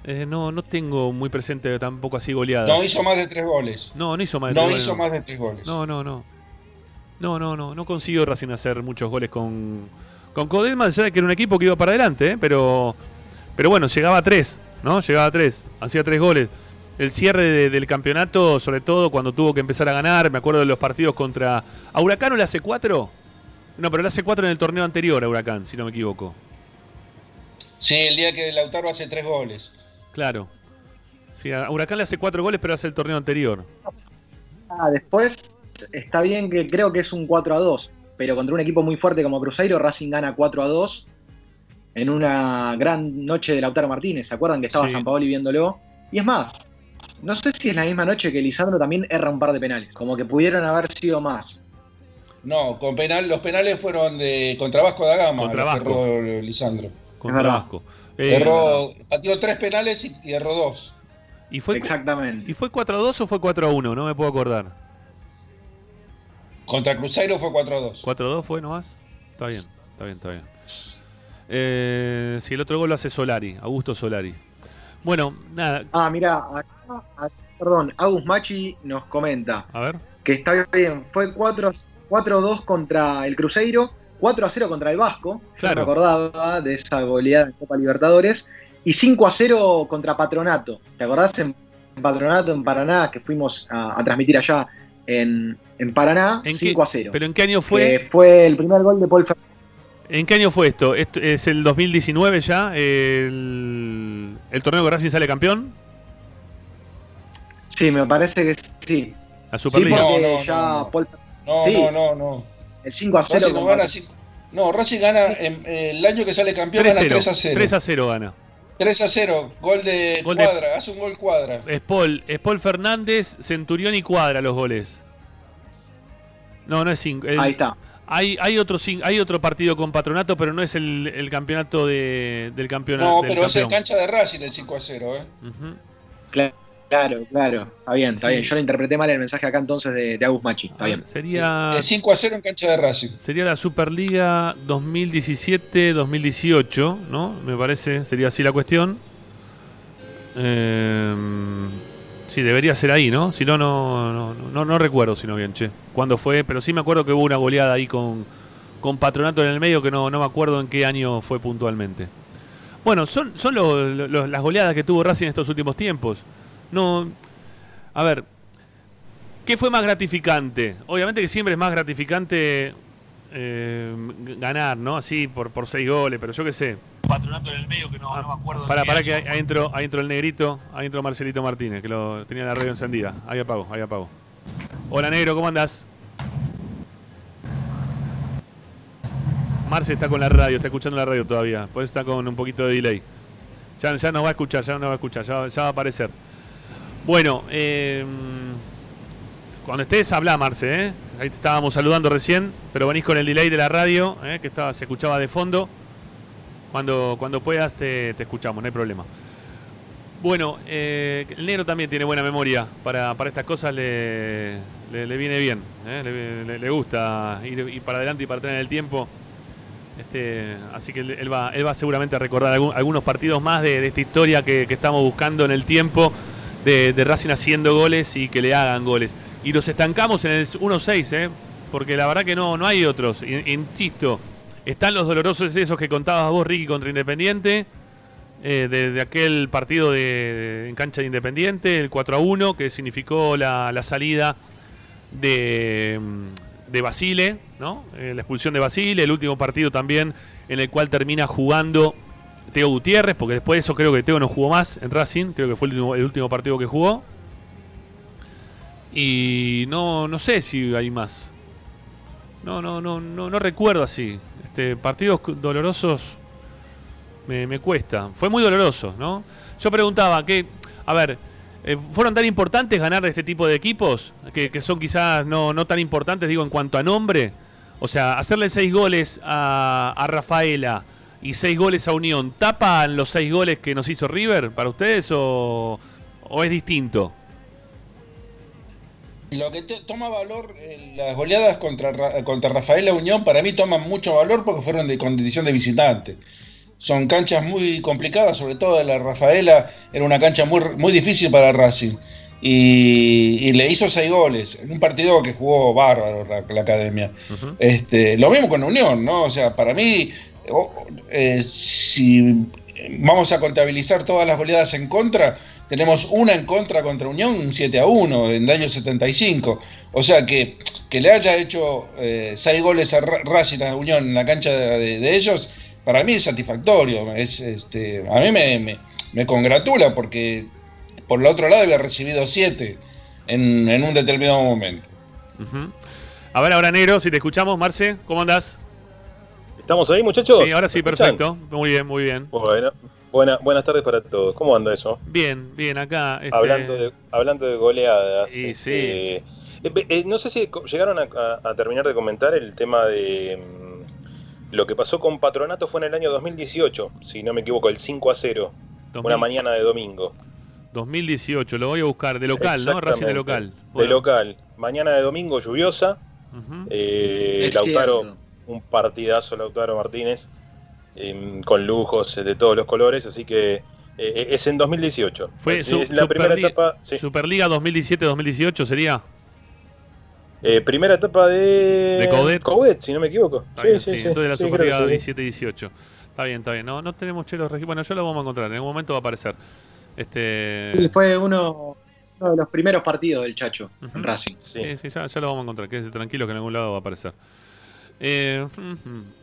eh, no, no tengo muy presente tampoco así goleadas. No hizo más de tres goles. No, no hizo más de No tres goles, hizo no. más de tres goles. No, no, no. No, no, no. No consiguió Racing hacer muchos goles con, con allá de que era un equipo que iba para adelante, ¿eh? pero, pero bueno, llegaba a tres, ¿no? Llegaba a tres, hacía tres goles. El cierre de- del campeonato, sobre todo cuando tuvo que empezar a ganar, me acuerdo de los partidos contra. ¿A Huracán no le hace cuatro? No, pero le hace cuatro en el torneo anterior a Huracán, si no me equivoco. Sí, el día que Lautaro hace tres goles. Claro. Sí, a Huracán le hace cuatro goles, pero hace el torneo anterior. Ah, después está bien que creo que es un 4 a 2, pero contra un equipo muy fuerte como Cruzeiro, Racing gana 4 a 2 en una gran noche de Lautaro Martínez. ¿Se acuerdan que estaba Sí. San Paoli viéndolo? Y es más, no sé si es la misma noche que Lisandro también erra un par de penales, como que pudieron haber sido más. No, con penal, los penales fueron de contra Vasco da Gama. Contra Vasco. erró Lisandro. Contra verdad. Vasco. Eh, Erró, pateó tres penales y, y erró dos. ¿Y fue, Exactamente. ¿Y fue 4-2 o fue 4-1? No me puedo acordar. Contra Cruzeiro fue 4-2. 4-2 fue nomás. Está bien, está bien, está bien. Eh, si el otro gol lo hace Solari, Augusto Solari. Bueno, nada, Ah, mira, perdón, Agus Machi nos comenta a ver. que está bien, fue 4, 4-2 contra el Cruzeiro, 4-0 contra el Vasco, yo Claro. me acordaba de esa goleada en Copa Libertadores, y 5-0 contra Patronato. ¿Te acordás en Patronato, en Paraná, que fuimos a, a transmitir allá en, en Paraná? ¿En qué- 5-0. ¿Pero en qué año fue? Que fue el primer gol de Paul Fernández. ¿En qué año fue esto? ¿Esto ¿Es el 2019 ya? ¿El, el torneo que Racing sale campeón? Sí, me parece que sí. La Sí, Superliga. porque No, no, ya no, no. Paul No, Sí. no, no, no. el 5 a 0 Racing gana No, Racing gana en- el año que sale campeón gana 3 a 0. 3 a 0 gana. 3 a 0, gol de Gol de- Cuadra, hace un gol Cuadra. Es Paul, es Paul Fernández, Centurión y Cuadra los goles. No, no es 5. Ahí está. Hay, hay, otro, hay otro partido con patronato, pero no es el, el campeonato de, del campeonato. No, del pero es en cancha de Racing el 5 a 0, ¿eh? Claro, claro, claro. Está bien, está Sí. bien. Yo le interpreté mal el mensaje acá entonces de, de Agus Machi. Está A ver, bien. sería, El 5 a 0 en cancha de Racing. sería la Superliga 2017-2018, ¿no? Me parece, sería así la cuestión. Eh, sí, debería ser ahí, ¿no? Si no, no, no, no, recuerdo, si no bien, che. ¿Cuándo fue? Pero sí me acuerdo que hubo una goleada ahí con, con Patronato en el medio que no, no me acuerdo en qué año fue puntualmente. Bueno, son, son lo- las goleadas que tuvo Racing estos últimos tiempos. No. A ver. ¿Qué fue más gratificante? Obviamente que siempre es más gratificante eh, ganar, ¿no? Así por, por seis goles, pero yo qué sé. Patronato en el medio que no, me acuerdo. Para, para que ahí ahí entró, ahí entró el negrito, ahí entró Marcelito Martínez, que lo tenía la radio encendida. Ahí apago, ahí apago. Hola negro, ¿cómo andás? Marce está con la radio, está escuchando la radio todavía, por eso está con un poquito de delay. Ya, ya nos va a escuchar, ya nos va a escuchar, ya, ya va a aparecer. Bueno, eh, cuando estés, habla Marce, ¿eh? Ahí te estábamos saludando recién, pero venís con el delay de la radio, ¿eh? que estaba, se escuchaba de fondo. Cuando, cuando puedas te, te escuchamos, no hay problema. Bueno, eh, el negro también tiene buena memoria para, para estas cosas, le, le, viene bien, ¿eh? le, gusta ir, para adelante y para atrás en el tiempo. Este, así que él, va, él va seguramente a recordar algún- algunos partidos más de, esta historia que, estamos buscando en el tiempo de, Racing haciendo goles y que le hagan goles. Y los estancamos en el 1-6, ¿eh? porque la verdad que no, no hay otros. In- Insisto, están los dolorosos esos que contabas vos, Ricky, contra Independiente, eh, de, aquel partido de, en cancha de Independiente, el 4 a 1, que significó la, la salida de, de Basile, ¿no? Eh, la expulsión de Basile, el último partido también en el cual termina jugando Teo Gutiérrez, porque después de eso creo que Teo no jugó más en Racing, creo que fue el último, el último partido que jugó. Y no, no sé si hay más. No, no, no, no, no recuerdo así. Este, partidos dolorosos me, cuesta. Fue muy doloroso, ¿no? Yo preguntaba que, a ver, eh, ¿fueron tan importantes ganar este tipo de equipos? Que, que son quizás no, no tan importantes, digo, en cuanto a nombre. O sea, hacerle seis goles a, a Rafaela y seis goles a Unión, ¿tapan los seis goles que nos hizo River para ustedes o, o es distinto? Lo que toma valor, eh, las goleadas contra, Ra- contra Rafaela Unión, para mí toman mucho valor porque fueron de condición de visitante. Son canchas muy complicadas, sobre todo la Rafaela era una cancha muy, muy difícil para Racing. Y, y le hizo seis goles en un partido que jugó bárbaro la, la academia. Este, lo mismo con Unión, ¿no? O sea, para mí, eh, si vamos a contabilizar todas las goleadas en contra, tenemos una en contra contra Unión, un 7 a 1 en el año 75. O sea, que, que le haya hecho eh, seis goles a Ra- Racing a Unión en la cancha de, de ellos, para mí es satisfactorio. Es, este, a mí me, me- me congratula porque por el otro lado había recibido siete en, en un determinado momento. Ujú. A ver, ahora negro, si te escuchamos, Marce, ¿cómo andás? ¿Estamos ahí, muchachos? Sí, ahora sí, perfecto. Muy bien, muy bien. Bueno, buena- buenas tardes para todos. ¿Cómo anda eso? Bien, bien, acá. este, Hablando, de, hablando de goleadas. Y este, eh, eh, no sé si llegaron a, a- a terminar de comentar el tema de mm, lo que pasó con Patronato fue en el año 2018, si no me equivoco, el 5 a 0, 2000 una mañana de domingo. 2018, lo voy a buscar, de local, ¿no? Racing de local. De local. Mañana de domingo lluviosa. eh, Es Lautaro, cierto. un partidazo Lautaro Martínez, em, con lujos de todos los colores, así que eh, es en 2018. Fue es, su- es la primera etapa. sí. Superliga 2017-2018 sería. Eh, primera etapa de. ¿De Coudet? si no me equivoco. Está Sí, bien, sí, sí, sí. entonces de la Sí, Superliga creo que sí. 17-18. Está bien, está bien. No, no tenemos chelos Bueno, ya lo vamos a encontrar. En algún momento va a aparecer. Este. Sí, fue uno, uno de los primeros partidos del Chacho en Racing. Sí. Sí, sí, ya, ya lo vamos a encontrar. Quédese tranquilo que en algún lado va a aparecer. Eh,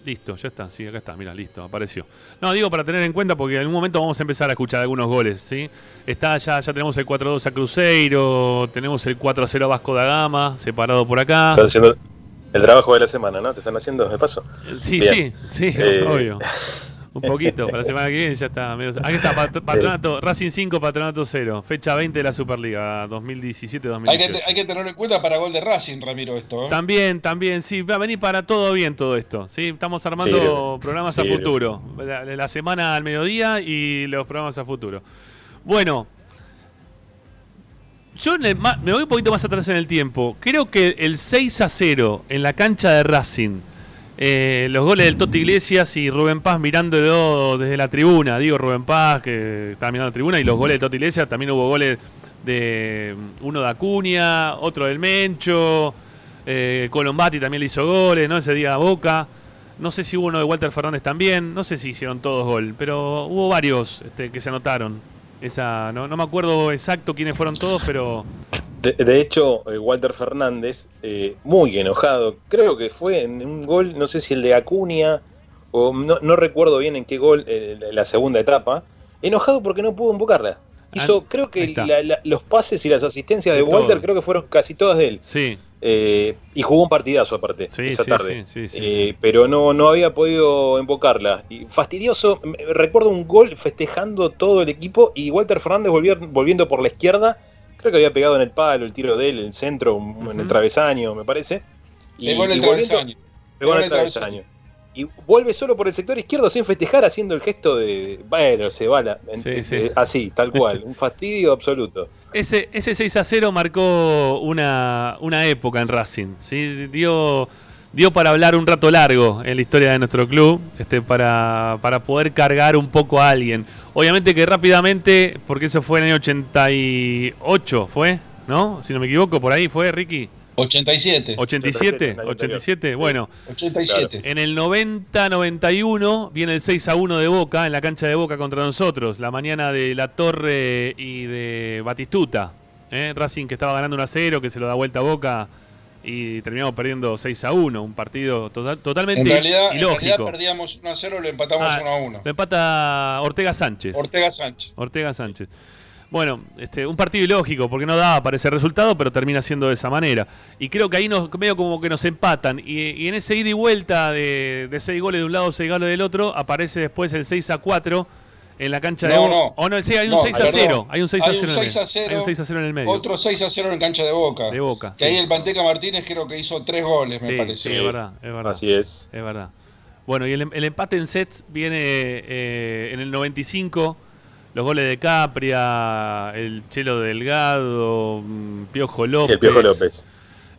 listo, ya está. Sí, acá está. Mira, listo, apareció. No, digo para tener en cuenta porque en algún momento vamos a empezar a escuchar algunos goles. ¿sí? Está ya, ya tenemos el 4-2 a Cruzeiro, tenemos el 4-0 a Vasco da Gama, separado por acá. Estás haciendo el trabajo de la semana, ¿no? ¿Te están haciendo de paso? Sí, Bien. sí, sí, Eh. obvio. Un poquito, para la semana que viene ya está. medio- Aquí está, Pat- Patronato, Racing 5, Patronato 0. Fecha 20 de la Superliga, 2017-2018. Hay hay que tenerlo en cuenta para gol de Racing, Ramiro, esto. ¿eh? También, también, sí, va a venir para todo bien todo esto. ¿sí? Estamos armando programas a futuro. La, la semana al mediodía y los programas a futuro. Bueno, yo me voy un poquito más atrás en el tiempo. Creo que el 6 a 0 en la cancha de Racing, eh, los goles del Totti Iglesias y Rubén Paz mirándolo desde la tribuna. Digo Rubén Paz que estaba mirando la tribuna y los goles de Totti Iglesias también hubo goles de mm, uno de Acuña, otro del Mencho. Eh, Colombati también le hizo goles, ¿no? Ese día a Boca. No sé si hubo uno de Walter Fernández también. No sé si hicieron todos gol, pero hubo varios este, que se anotaron. Esa, no, no me acuerdo exacto quiénes fueron todos, pero De, de hecho, eh, Walter Fernández, eh, muy enojado, creo que fue en un gol, no sé si el de Acuña, o no, no recuerdo bien en qué gol, eh, la segunda etapa, enojado porque no pudo invocarla. Hizo, Ah, creo ahí que la- la- los pases y las asistencias de, De Walter, todo. creo que fueron casi todas de él. sí, Eh, y jugó un partidazo aparte Sí, esa sí, tarde. sí, sí, sí. Eh, pero no, no había podido invocarla. Y fastidioso, recuerdo un gol festejando todo el equipo y Walter Fernández volvió- volviendo por la izquierda. Creo que había pegado en el palo el tiro de él, en el centro, un- en el travesaño, me parece. Y, Pegó en el y volviendo- travesaño. pegó en el travesaño. Y vuelve solo por el sector izquierdo sin festejar, haciendo el gesto de. Bueno, se va la. en- Sí, sí. eh, Así, tal cual. Un fastidio absoluto. Ese, ese 6 a 0 marcó una, una época en Racing. ¿sí? Dio, dio para hablar un rato largo en la historia de nuestro club, este, para, para poder cargar un poco a alguien. Obviamente que rápidamente, porque eso fue en el año 88, ¿fue? ¿No? Si no me equivoco, por ahí fue, Ricky. 87. 87, el año 87. anterior. Bueno, 87. en el 90-91 viene el 6 a 1 de Boca, en la cancha de Boca contra nosotros, la mañana de La Torre y de Batistuta. ¿eh? Racing que estaba ganando 1 a 0, que se lo da vuelta a Boca y terminamos perdiendo 6 a 1. Un partido total- totalmente En realidad, en realidad ilógico. perdíamos 1 a 0, lo empatamos Ah, 1 a 1. Lo empata Ortega Sánchez. Ortega Sánchez. Ortega Sánchez. Bueno, este, un partido ilógico, porque no daba para ese resultado, pero termina siendo de esa manera. Y creo que ahí nos, medio como que nos empatan. Y, y en ese ida y vuelta de, de seis goles de un lado, seis goles del otro, aparece después el 6 a 4 en la cancha de No, Boca. no. O no, sí, hay un No, 6 a perdón. 0. Hay un 6 a Hay 0. un en el- 6 a 0, Hay un 6 a 0 en el medio. Otro 6 a 0 en cancha de Boca. De Boca, Que sí. ahí el Panteca Martínez creo que hizo 3 goles, me sí, parece. sí, es verdad, es verdad. Así es. Es verdad. Bueno, y el, el empate en sets viene eh, en el 95. Los goles de Capria, el Chelo Delgado, mm, Piojo Y López. el Piojo López.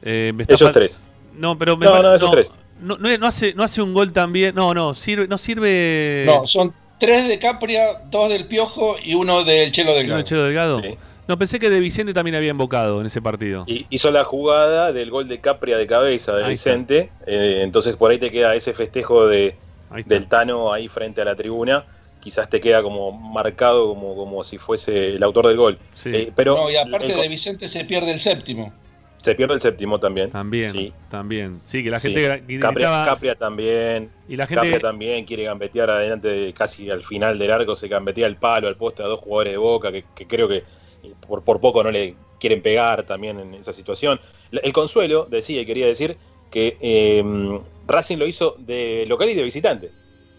Eh, me Ellos fal- tres. No, pero me No, pare- no, esos tres. No, no, no hace, no hace un gol también. No, no, sirve, no sirve. No, son 3 de Capria, 2 del Piojo y uno del Chelo ¿No Delgado. el Chelo Delgado. Sí. No, pensé que De Vicente también había invocado en ese partido. Y hizo la jugada del gol de Capria de cabeza de Ahí. Vicente. eh, entonces por ahí te queda ese festejo de, del Tano ahí frente a la tribuna. Quizás te queda como marcado como, como si fuese el autor del gol. Sí. Eh, pero no, y aparte el- de Vicente se pierde el séptimo. Se pierde el séptimo también. También, Sí. también. Sí, que la gente Capria, Capria también. y la gente Capria también quiere gambetear adelante, de- casi al final del arco, se gambetea el palo al poste a dos jugadores de Boca, que, que creo que por, por poco no le quieren pegar también en esa situación. El consuelo, decía y quería decir, que eh, Racing lo hizo de local y de visitante.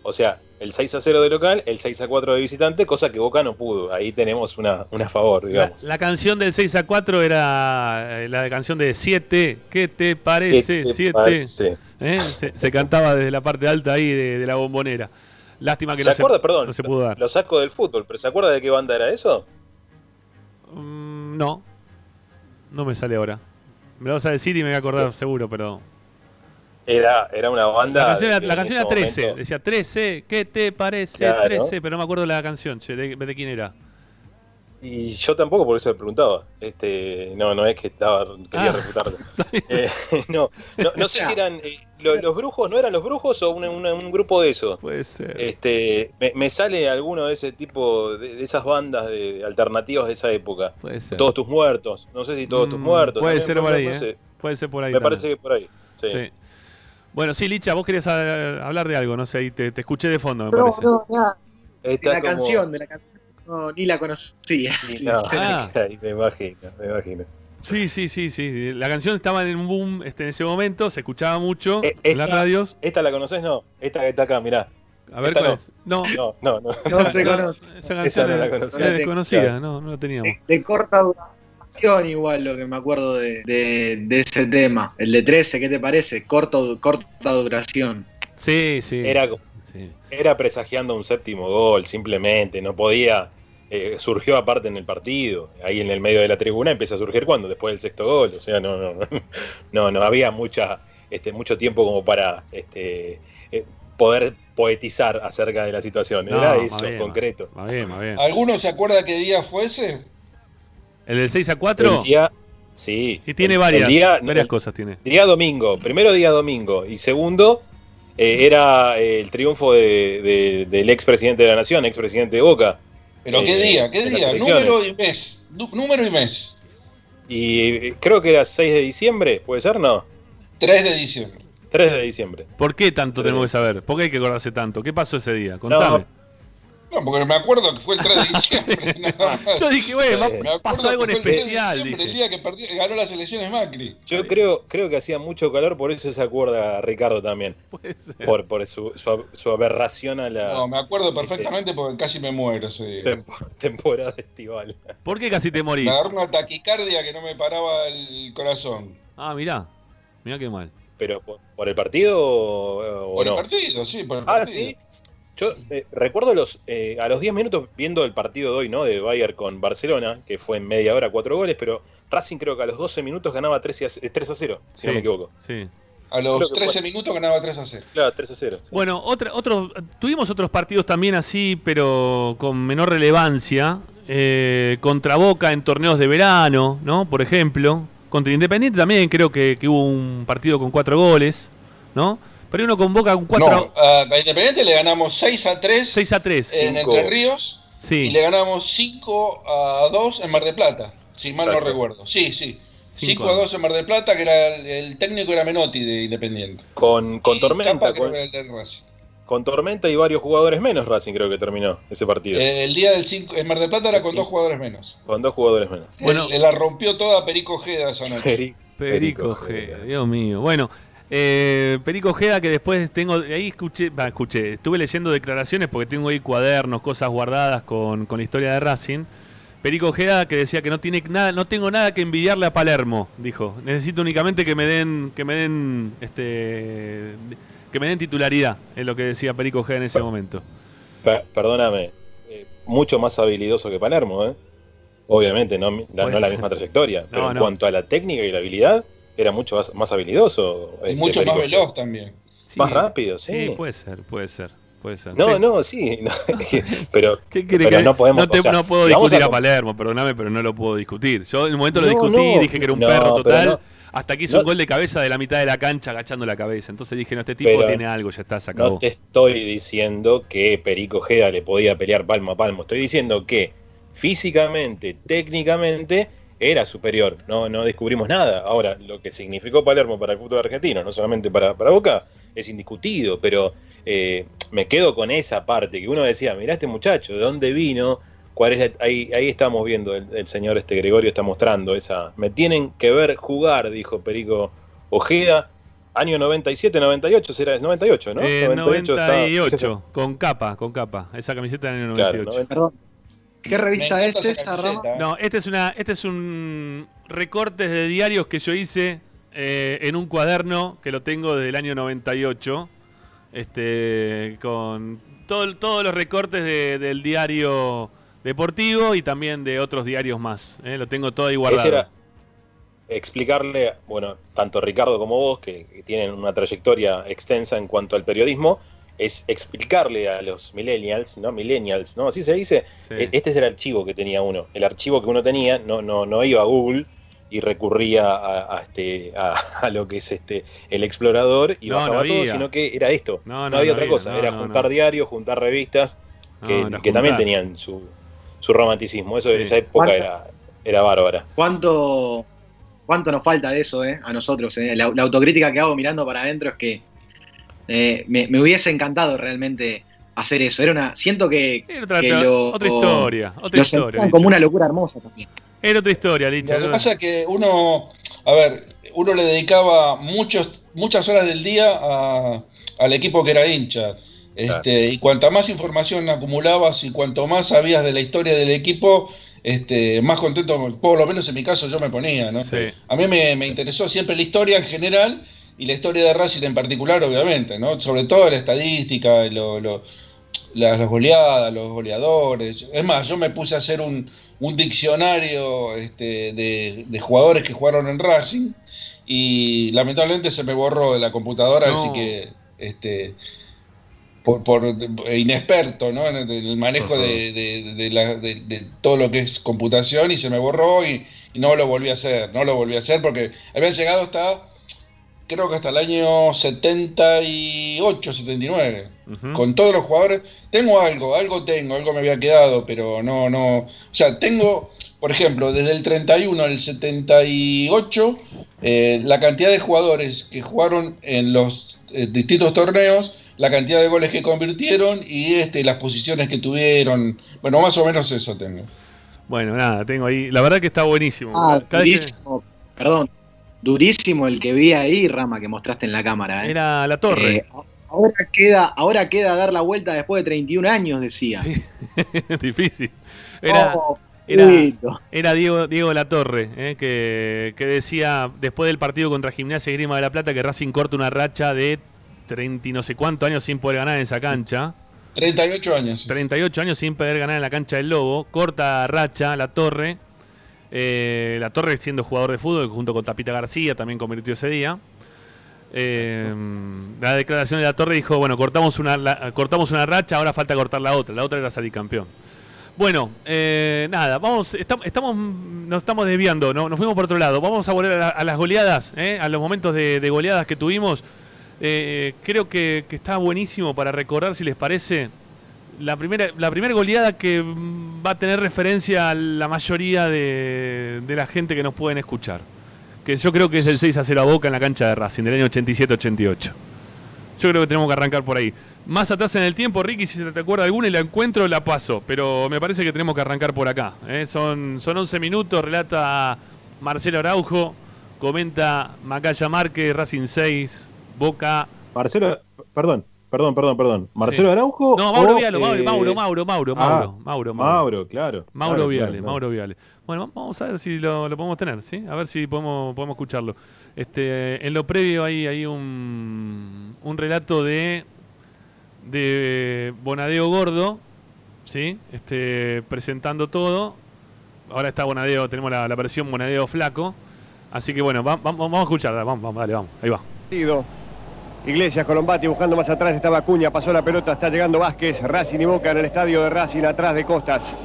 O sea, el 6 a 0 de local, el 6 a 4 de visitante, cosa que Boca no pudo. Ahí tenemos una, una favor, digamos. la canción del 6 a 4 era eh, la canción de 7. ¿Qué te parece? ¿Qué te 7. parece? ¿Eh? Se, se cantaba desde la parte alta ahí de, de la bombonera. Lástima que ¿Se no, acuerda? se, Perdón, no se pudo dar. lo saco del fútbol, pero ¿se acuerda de qué banda era eso? Mm, no. No me sale ahora. Me lo vas a decir y me voy a acordar seguro, pero. Era, era una banda. La canción era, de- la canción era 13. momento- Decía 13. ¿Qué te parece? Claro. 13. Pero no me acuerdo la canción, che, de, de quién era. Y yo tampoco, por eso le preguntaba. Este, no, no es que estaba, quería Ah. refutarlo. Eh, no, no, no sé si eran eh, lo- los brujos, ¿no eran los brujos o un, un- un grupo de esos? Puede ser. Este, me, me sale alguno de ese tipo, de, de esas bandas de alternativas de esa época. Puede ser. Todos tus muertos, no sé si todos tus Mm, muertos. Puede ser por ahí, no ¿eh? Puede ser por ahí. Me también. parece que por ahí. Sí. Sí. Bueno, sí, Licha, vos querías ah, hablar de algo, no sé, ahí te, te escuché de fondo, me No, parece. no, nada. De la como- canción, de la canción. No, ni la conocía. No, Ah. me imagino, me imagino. Sí, sí, sí, sí. La canción estaba en un boom este, en ese momento, se escuchaba mucho Eh, en las radios. ¿Esta la conoces? No, esta que está acá, mirá. A ver esta cuál no. es. No, No, no, no. No se conoce. esa canción no la era- conocía. era No la tengo, desconocida, claro. no, no la teníamos. De, de corta duración igual lo que me acuerdo de, de- de ese tema. El de 13, ¿qué te parece? Corto, corta duración. Sí, sí. Era, sí. era presagiando un séptimo gol, simplemente. No podía. eh, surgió aparte en el partido. Ahí en el medio de la tribuna empieza a surgir cuando, después del sexto gol. O sea, no, no, no, no, no había mucha, este, mucho tiempo como para este, eh, poder poetizar acerca de la situación. No, Era eso, bien, concreto. Más bien, más bien. ¿Alguno se acuerda qué día fue ese? El del 6 a 4 El día, sí. y tiene el- varias, el día, varias el cosas tiene. día domingo. Primero día domingo. Y segundo eh, era eh, el triunfo de- de- del expresidente de la Nación, expresidente de Boca. ¿Pero Eh, qué día? ¿Qué día? Número y mes. Du- número y mes. Y eh, creo que era 6 de diciembre, ¿puede ser? No. 3 de diciembre. 3 de diciembre. ¿Por qué tanto tenemos que saber? ¿Por qué hay que acordarse tanto? ¿Qué pasó ese día? Contame. No, porque me acuerdo que fue el 3 de diciembre. Yo dije, güey, va- Me Me acuerdo pasó algo en que fue el 3 de especial. El Dije. día que perdió- ganó las elecciones Macri. Yo creo, creo que hacía mucho calor, por eso se acuerda Ricardo también. Puede ser. Por, por su, su, su aberración a la No, me acuerdo perfectamente porque casi me muero ese día. tempo- temporada estival. ¿Por qué casi te morís? Me agarró una taquicardia que no me paraba el corazón. Ah, mirá. Mirá qué mal. ¿Pero por, por el partido o, o Por no? el partido, sí, por el Ah, partido. sí. Yo eh, recuerdo los eh, a los 10 minutos viendo el partido de hoy, ¿no? De Bayern con Barcelona, que fue en media hora, cuatro goles, pero Racing creo que a los 12 minutos ganaba 3 a, eh, 3 a 0, si no Sí. me equivoco. Sí. A los que 13 fue- minutos ganaba 3 a 0. Claro, 3 a 0. sí. Bueno, otra, otros, tuvimos otros partidos también así, pero con menor relevancia. eh, contra Boca en torneos de verano, ¿no? Por ejemplo. Contra Independiente también creo que, que hubo un partido con cuatro goles, ¿no? Pero uno con Boca con cuatro... No, a a Independiente le ganamos 6 a 3 6 a 3. en Cinco. Entre Ríos y Sí, le ganamos 5 a 2 en Mar de Plata, si mal no Exacto. recuerdo. Sí, sí. Cinco 5 a 2 en Mar de Plata, que era el, el técnico era Menotti de Independiente. Con, con Y Tormenta, con, el del Racing. con Tormenta y varios jugadores menos Racing creo que terminó ese partido. Eh, El día del 5 en Mar de Plata era con Sí. dos jugadores menos. Con dos jugadores menos. Bueno. Él- la rompió toda Perico Ojeda esa noche. Perico, Perico Dios mío. Bueno, eh, Perico Ojeda, que después tengo, ahí escuché, escuché, estuve leyendo declaraciones porque tengo ahí cuadernos, cosas guardadas con, con la historia de Racing. Perico Ojeda que decía que no tiene nada, no tengo nada que envidiarle a Palermo, dijo. Necesito únicamente que me den, que me den, este, que me den titularidad, es lo que decía Perico Ojeda en ese momento. Per- perdóname, eh, mucho más habilidoso que Palermo, ¿eh? Obviamente, no, la, no la ser. misma trayectoria, pero en no. cuanto a la técnica y la habilidad, era mucho más, más habilidoso. Y este, mucho más veloz también. Sí, Más rápido, sí. Sí, puede ser, puede ser, puede ser. No, Sí. no, sí, no, pero ¿Qué quiere Pero que- no podemos- te- o sea, no puedo discutir a, a- Palermo, perdóname, pero no lo puedo discutir. Yo en un momento lo No, discutí, no, dije que era un no, perro total, no. hasta que hizo No. un gol de cabeza de la mitad de la cancha agachando la cabeza. Entonces dije, no, este tipo tiene algo, ya está, se acabó. no te estoy diciendo que Perico Ojeda le podía pelear palmo a palmo. Estoy diciendo que físicamente, técnicamente, era superior. No, no descubrimos nada. Ahora, lo que significó Palermo para el fútbol argentino, no solamente para, para Boca, es indiscutido. Pero eh, me quedo con esa parte que uno decía, mirá este muchacho, ¿de dónde vino? ¿Cuál es la- ahí, ahí estamos viendo, el, el señor este Gregorio está mostrando esa. Me tienen que ver jugar, dijo Perico Ojeda. Año 97, 98, será es 98, ¿no? Eh, 98 está- 98, con capa, con capa. Esa camiseta en el Claro, 98. 90. ¿Qué revista es esa Rama? camiseta. No, este es una, este es un recortes de diarios que yo hice eh, en un cuaderno que lo tengo desde el año 98, este, con todo- todos los recortes de- del diario deportivo y también de otros diarios más. eh, lo tengo todo ahí guardado. Era explicarle, bueno, tanto Ricardo como vos, que, que tienen una trayectoria extensa en cuanto al periodismo, es explicarle a los millennials, ¿no? Millennials, ¿no? Así se dice. Sí. E- Este es el archivo que tenía uno. El archivo que uno tenía no, no, no iba a Google y recurría a, a este, a, a lo que es este el explorador y No, bajaba no todo, había. sino que era esto. No, No, no, había no otra había, cosa. no, era no, juntar no. diarios, juntar revistas, que, también tenían su, su romanticismo. Eso en Sí. esa época era, era bárbara. ¿Cuánto, ¿Cuánto nos falta de eso eh, a nosotros? eh? La, la autocrítica que hago mirando para adentro es que eh, me, me hubiese encantado realmente hacer eso. Era una, siento que, Era otra, que otra- lo- otra historia, otra lo historia. como una locura hermosa también. Era otra historia, Licha. Lo que pasa es que uno, a ver, uno le dedicaba muchos, muchas horas del día a- al equipo que era hincha. Este, Y cuanta más información acumulabas y cuanto más sabías de la historia del equipo, este, más contento, por lo menos en mi caso, yo me ponía. ¿no? Sí. A mí me, me interesó siempre la historia en general y la historia de Racing en particular, obviamente, ¿no? Sobre todo la estadística, lo- lo- las, las goleadas, los goleadores. Es más, yo me puse a hacer un, un diccionario este, de, de jugadores que jugaron en Racing y lamentablemente se me borró de la computadora, No. así que este, por, por inexperto ¿no? en el, manejo de, de- de la- de- de todo lo que es computación y se me borró y, y no lo volví a hacer, no lo volví a hacer porque había llegado hasta, creo que hasta el año 78, 79 Ujú. con todos los jugadores. Tengo algo, algo tengo, algo me había quedado, pero no, no. O sea, tengo, por ejemplo, desde el 31 al 78, eh, la cantidad de jugadores que jugaron en los eh, distintos torneos, la cantidad de goles que convirtieron y este, las posiciones que tuvieron. Bueno, más o menos eso tengo. Bueno, nada, tengo ahí. La verdad que está buenísimo. Ah, Cada vez que- durísimo, perdón, durísimo el que vi ahí, Rama, que mostraste en la cámara. ¿eh? Era la torre. Eh, ahora, queda, ahora queda dar la vuelta después de 31 años, decía. Sí. Difícil. Era, Oh, era- Diego, Diego Latorre, eh, que, que decía después del partido contra Gimnasia y Grima de la Plata que Racing corta una racha de 30 y no sé cuántos años sin poder ganar en esa cancha. 38 años. 38 años sin poder ganar en la cancha del Lobo. Corta racha la Torre. Eh, la Torre siendo jugador de fútbol junto con Tapita García también convirtió ese día. Eh, la declaración de la Torre dijo, bueno, cortamos una, cortamos una racha, ahora falta cortar la otra. La otra era salir campeón. Bueno, eh, nada, vamos, estamos, estamos, nos estamos desviando, ¿no? nos fuimos por otro lado. Vamos a volver a, la- a las goleadas, a los momentos de, goleadas que tuvimos. Creo que, que está buenísimo para recordar, si les parece, la primera, la primera goleada que va a tener referencia a la mayoría de, de la gente que nos pueden escuchar. Que yo creo que es el 6 a 0 a Boca en la cancha de Racing del año 87-88. Yo creo que tenemos que arrancar por ahí. Más atrás en el tiempo, Ricky, si se te acuerda alguna y la encuentro, la paso. Pero me parece que tenemos que arrancar por acá. ¿eh? Son, son 11 minutos, relata Marcelo Araujo, comenta Macaya Márquez, Racing 6, Boca. Marcelo, perdón, perdón, perdón, perdón. ¿Marcelo Araujo? No, Mauro o, Viale, Mauro, eh, Mauro, Mauro, Mauro, ah, Mauro, Mauro, Mauro. Mauro, claro. Mauro claro, Viale, claro. Mauro Viale. Bueno, vamos a ver si lo, lo podemos tener, ¿sí? A ver si podemos, podemos escucharlo. Este, en lo previo hay, hay un, un relato de, de Bonadeo Gordo, ¿sí? Este, presentando todo. Ahora está Bonadeo, tenemos la, la versión Bonadeo Flaco. Así que bueno, va- va- vamos a escuchar, vamos, vamos, dale, vamos, ahí va. Iglesias, Colombati buscando más atrás, estaba Acuña, pasó la pelota, está llegando Vázquez, Racing y Boca en el estadio de Racing, atrás de Costas.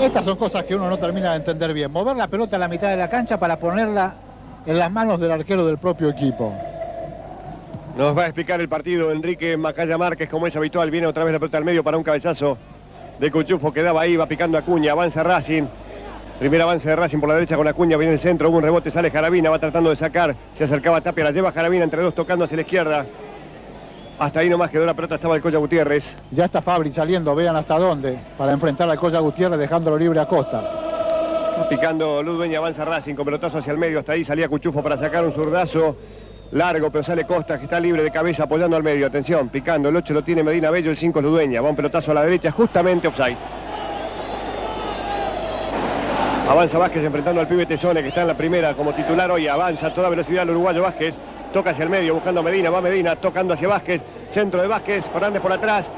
Estas son cosas que uno no termina de entender bien. Mover la pelota a la mitad de la cancha para ponerla en las manos del arquero del propio equipo. Nos va a explicar el partido Enrique Macaya Márquez, como es habitual, viene otra vez la pelota al medio para un cabezazo de Cuchufo, quedaba ahí, va picando Acuña, avanza Racing. Primer avance de Racing por la derecha con Acuña, viene el centro, hubo un rebote, sale Jarabina, va tratando de sacar, se acercaba Tapia, la lleva Jarabina entre dos tocando hacia la izquierda. Hasta ahí nomás quedó la pelota, estaba el Colla Gutiérrez. Ya está Fabri saliendo, vean hasta dónde, para enfrentar al Colla Gutiérrez dejándolo libre a Costas. Picando Ludueña, avanza Racing con pelotazo hacia el medio, hasta ahí salía Cuchufo para sacar un zurdazo largo, pero sale Costa que está libre de cabeza apoyando al medio. Atención, picando, el 8 lo tiene Medina Bello, el 5 es Ludueña, va un pelotazo a la derecha, justamente offside. Avanza Vázquez enfrentando al pibe Tesone que está en la primera como titular hoy, avanza a toda velocidad el uruguayo Vázquez, toca hacia el medio buscando a Medina, va Medina, tocando hacia Vázquez, centro de Vázquez, Fernández por atrás,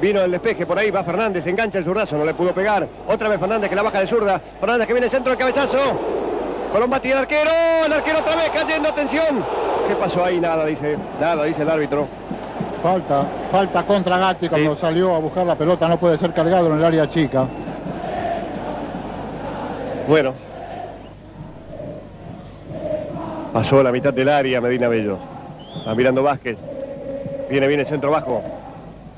Vino el despeje, por ahí va Fernández, engancha el zurdazo, no le pudo pegar. Otra vez Fernández que la baja de zurda. Fernández que viene el centro, el cabezazo. Colombati el arquero, el arquero otra vez cayendo, atención. ¿Qué pasó ahí? Nada, dice, nada, dice el árbitro. Falta, falta contra Gatti cuando salió a buscar la pelota, no puede ser cargado en el área chica. Bueno. Pasó la mitad del área Medina Bello. Va mirando Vázquez. Viene bien el centro bajo.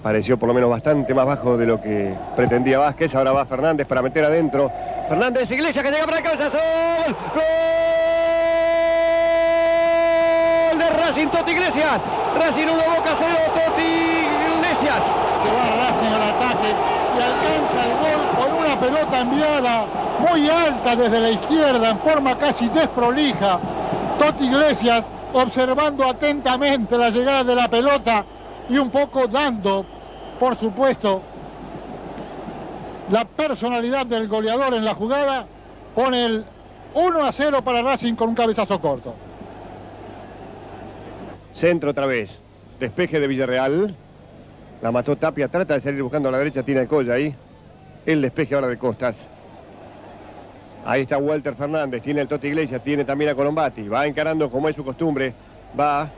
Pareció por lo menos bastante más bajo de lo que pretendía Vázquez. Ahora va Fernández para meter adentro. Fernández Iglesias que llega para el cabezazo. ¡Gol! ¡Gol de Racing Toti Iglesias! Racing 1 Boca 0 Toti Iglesias. Se va Racing al ataque y alcanza el gol con una pelota enviada muy alta desde la izquierda en forma casi desprolija. Toti Iglesias observando atentamente la llegada de la pelota y un poco dando, por supuesto, la personalidad del goleador en la jugada, pone el 1 a 0 para Racing con un cabezazo corto. Centro otra vez. Despeje de Villarreal. La mató Tapia. Trata de salir buscando a la derecha. Tiene el colla ahí. El despeje ahora de Costas. Ahí está Walter Fernández. Tiene el Toti Iglesias. Tiene también a Colombati. Va encarando como es su costumbre. Va.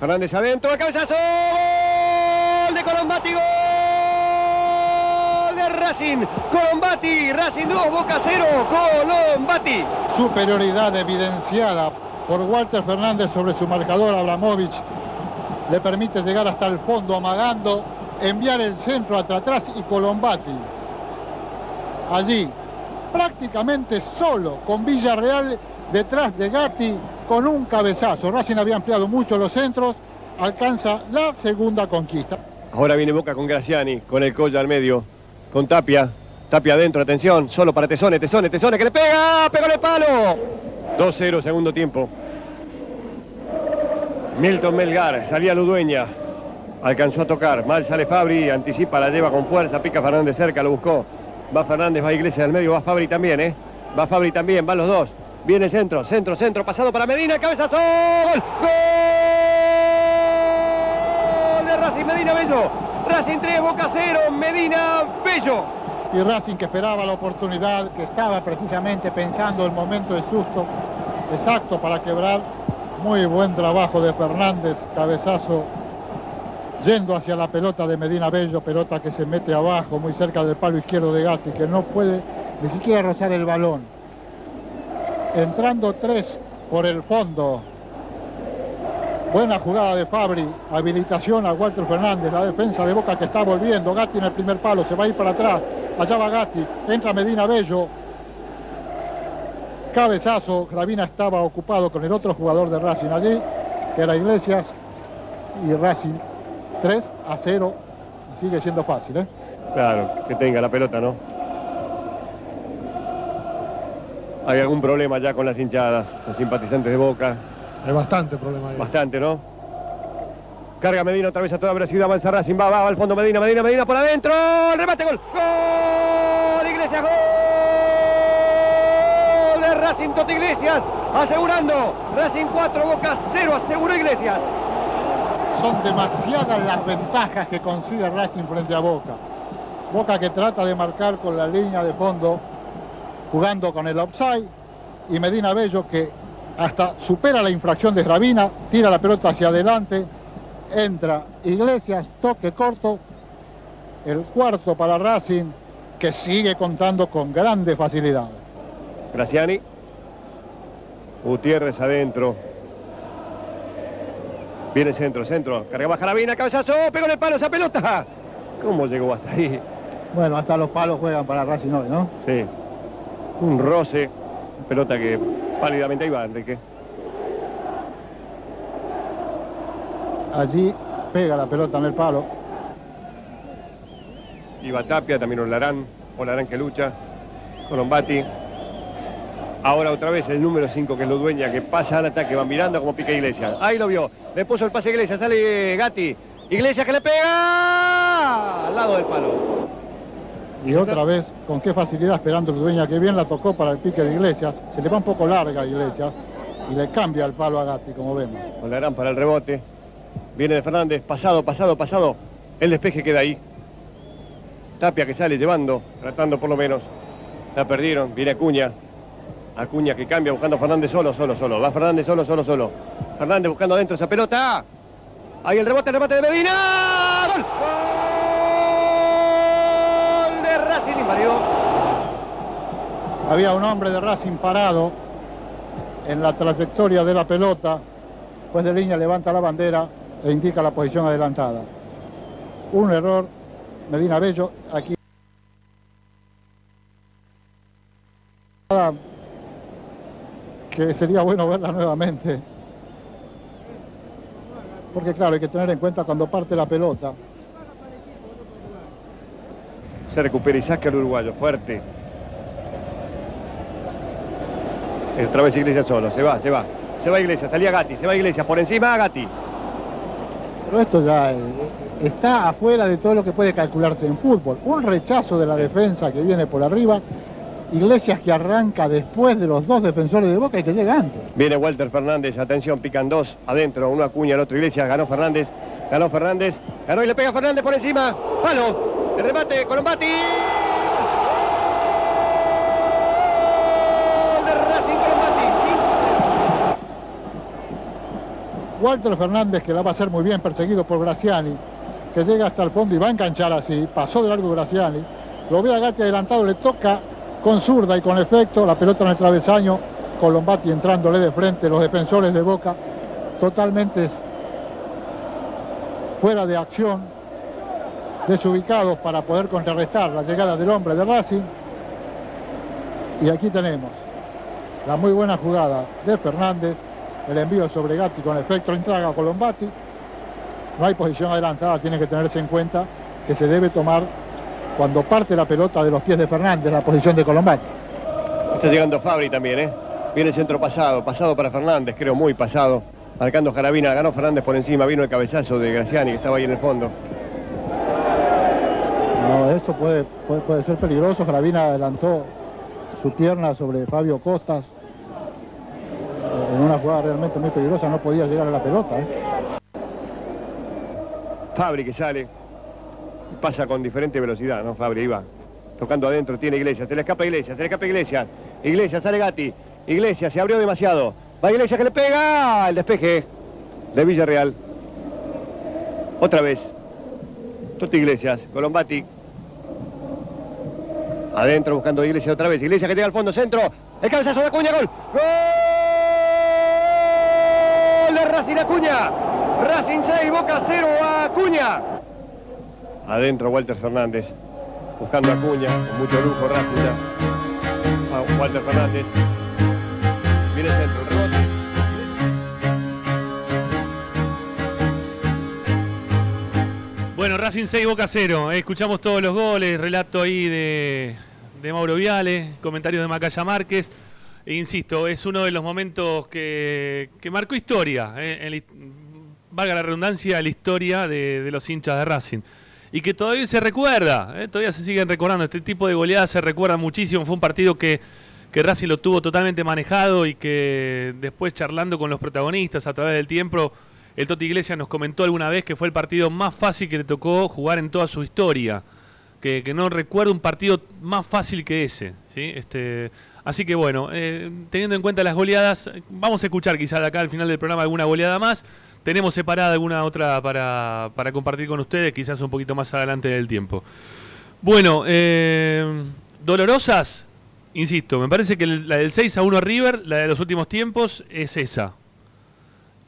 Fernández adentro. El cabezazo. Gol de Colombati. Gol de Racing. Colombati. Racing 2. Boca 0. Colombati. Superioridad evidenciada por Walter Fernández sobre su marcador Abramovich. Le permite llegar hasta el fondo amagando, enviar el centro hacia atrás y Colombati. Allí, prácticamente solo, con Villarreal detrás de Gatti, con un cabezazo. Racing había ampliado mucho los centros, alcanza la segunda conquista. Ahora viene Boca con Graciani, con el colla al medio, con Tapia. Tapia adentro, atención, solo para Tesone, Tesone, Tesone, que le pega, pegó el palo. 2-0, segundo tiempo. Milton Melgar, salía Ludueña, alcanzó a tocar, mal sale Fabri, anticipa, la lleva con fuerza, pica Fernández cerca, lo buscó. Va Fernández, va Iglesias al medio, va Fabri también, ¿eh? Va Fabri también, van los dos. Viene centro, centro, centro, pasado para Medina, cabezazo, gol, gol de Racing Medina Bello. Racing 3, Boca 0, Medina Bello. Y Racing que esperaba la oportunidad, que estaba precisamente pensando el momento de susto exacto para quebrar. Muy buen trabajo de Fernández, cabezazo yendo hacia la pelota de Medina Bello, pelota que se mete abajo, muy cerca del palo izquierdo de Gatti, que no puede ni siquiera rozar el balón. Entrando tres por el fondo. Buena jugada de Fabri, habilitación a Walter Fernández, la defensa de Boca que está volviendo, Gatti en el primer palo, se va a ir para atrás, allá va Gatti, entra Medina Bello, cabezazo, Gravina estaba ocupado con el otro jugador de Racing allí, que era Iglesias, y Racing 3 a 0, sigue siendo fácil, ¿eh? Claro, que tenga la pelota, ¿no? Hay algún problema ya con las hinchadas, los simpatizantes de Boca. Hay bastante problema ahí. Bastante, ¿no? Carga Medina otra vez a toda velocidad, avanza Racing, va, va, va al fondo Medina, Medina, Medina por adentro, el remate, gol, gol, Iglesias, gol de Racing Toti Iglesias, asegurando, Racing 4, Boca 0, aseguró Iglesias. Son demasiadas las ventajas que consigue Racing frente a Boca. Boca que trata de marcar con la línea de fondo, jugando con el offside, y Medina Bello que hasta supera la infracción de Gravina, tira la pelota hacia adelante, entra Iglesias, toque corto, el cuarto para Racing, que sigue contando con grandes facilidades. Graciani. Gutiérrez adentro. Viene centro, centro. Carga baja la vina, cabezazo, pegó en el palo esa pelota. ¿Cómo llegó hasta ahí? Bueno, hasta los palos juegan para Racing hoy, ¿no? Sí. Un roce. Pelota que pálidamente ahí va, Enrique. Allí pega la pelota en el palo. Iba Tapia, también Olarán. Olarán que lucha. Colombati. Ahora otra vez el número 5 que es lo dueña, que pasa al ataque, va mirando como pica Iglesias. Ahí lo vio. Le puso el pase a Iglesias, sale Gatti. Iglesias que le pega al lado del palo. Y otra vez, con qué facilidad esperando el dueña, que bien la tocó para el pique de Iglesias. Se le va un poco larga a Iglesias y le cambia el palo a Gatti, como vemos. Olarán para el rebote. Viene de Fernández, pasado, pasado, pasado. El despeje queda ahí. Tapia que sale llevando, tratando por lo menos. La perdieron, viene Acuña. Acuña que cambia buscando a Fernández solo, solo, solo. Va Fernández solo, solo, solo. Fernández buscando adentro esa pelota. Ahí el rebote, el rebote de Medina. ¡Gol! ¡Gol de Racing! Invadió. Había un hombre de Racing parado en la trayectoria de la pelota, pues de línea levanta la bandera e indica la posición adelantada. Un error, Medina Bello, aquí. Que sería bueno verla nuevamente. Porque claro, hay que tener en cuenta cuando parte la pelota. Se recupera y saca el uruguayo, fuerte. Otra vez Iglesias solo, se va, se va. Se va Iglesias, salía Gatti, se va Iglesias, por encima Gatti. Pero esto ya eh, está afuera de todo lo que puede calcularse en fútbol. Un rechazo de la defensa que viene por arriba. Iglesias que arranca después de los dos defensores de Boca y que llega antes. Viene Walter Fernández, atención, pican dos, adentro, uno Acuña, el otro Iglesias, ganó Fernández, ganó Fernández, ganó y le pega Fernández por encima, palo, el remate, Colombati. Walter Fernández que la va a hacer muy bien perseguido por Graciani, que llega hasta el fondo y va a enganchar así, pasó de largo Graciani, lo ve a Gatti adelantado, le toca con zurda y con efecto, la pelota en el travesaño, Colombati entrándole de frente, los defensores de Boca totalmente fuera de acción, desubicados para poder contrarrestar la llegada del hombre de Racing. Y aquí tenemos la muy buena jugada de Fernández, el envío sobre Gatti con efecto entrega a Colombati. No hay posición adelantada, tiene que tenerse en cuenta que se debe tomar cuando parte la pelota de los pies de Fernández, la posición de Colombati. Está llegando Fabri también, ¿eh? Viene el centro pasado, pasado para Fernández, creo muy pasado. Marcando Jarabina, ganó Fernández por encima, vino el cabezazo de Graciani que estaba ahí en el fondo. No, esto puede, puede, puede ser peligroso. Gravina adelantó su pierna sobre Fabio Costas eh, en una jugada realmente muy peligrosa, no podía llegar a la pelota. ¿eh? Fabri que sale, pasa con diferente velocidad, ¿no? Fabri iba tocando adentro, tiene Iglesias, se le escapa Iglesias, se le escapa Iglesias, Iglesias, sale Gatti, Iglesias, se abrió demasiado, va Iglesias que le pega, el despeje. De Villarreal, otra vez, Totti Iglesias, Colombati, adentro buscando Iglesias otra vez, Iglesias que llega al fondo, centro, el cabezazo de Acuña, gol, gol de Racing Acuña, Racing 6, Boca 0 a Acuña. Adentro Walter Fernández, buscando a Acuña, con mucho lujo ya. A Walter Fernández. Viene centro, rebote. Bueno, Racing 6, Boca 0. Eh, escuchamos todos los goles, relato ahí de, de Mauro Viale, comentarios de Macaya Márquez. E insisto, es uno de los momentos que, que marcó historia, eh, valga la redundancia, la historia de, de los hinchas de Racing. Y que todavía se recuerda, eh, todavía se siguen recordando. Este tipo de goleadas se recuerda muchísimo. Fue un partido que, que Racing lo tuvo totalmente manejado y que después charlando con los protagonistas a través del tiempo, el Toti Iglesias nos comentó alguna vez que fue el partido más fácil que le tocó jugar en toda su historia. Que, que no recuerdo un partido más fácil que ese. ¿sí? Este, así que bueno, eh, teniendo en cuenta las goleadas, vamos a escuchar quizá de acá al final del programa alguna goleada más. Tenemos separada alguna otra para, para compartir con ustedes, quizás un poquito más adelante del tiempo. Bueno, eh, dolorosas, insisto, me parece que la del 6 a 1 a River, la de los últimos tiempos, es esa.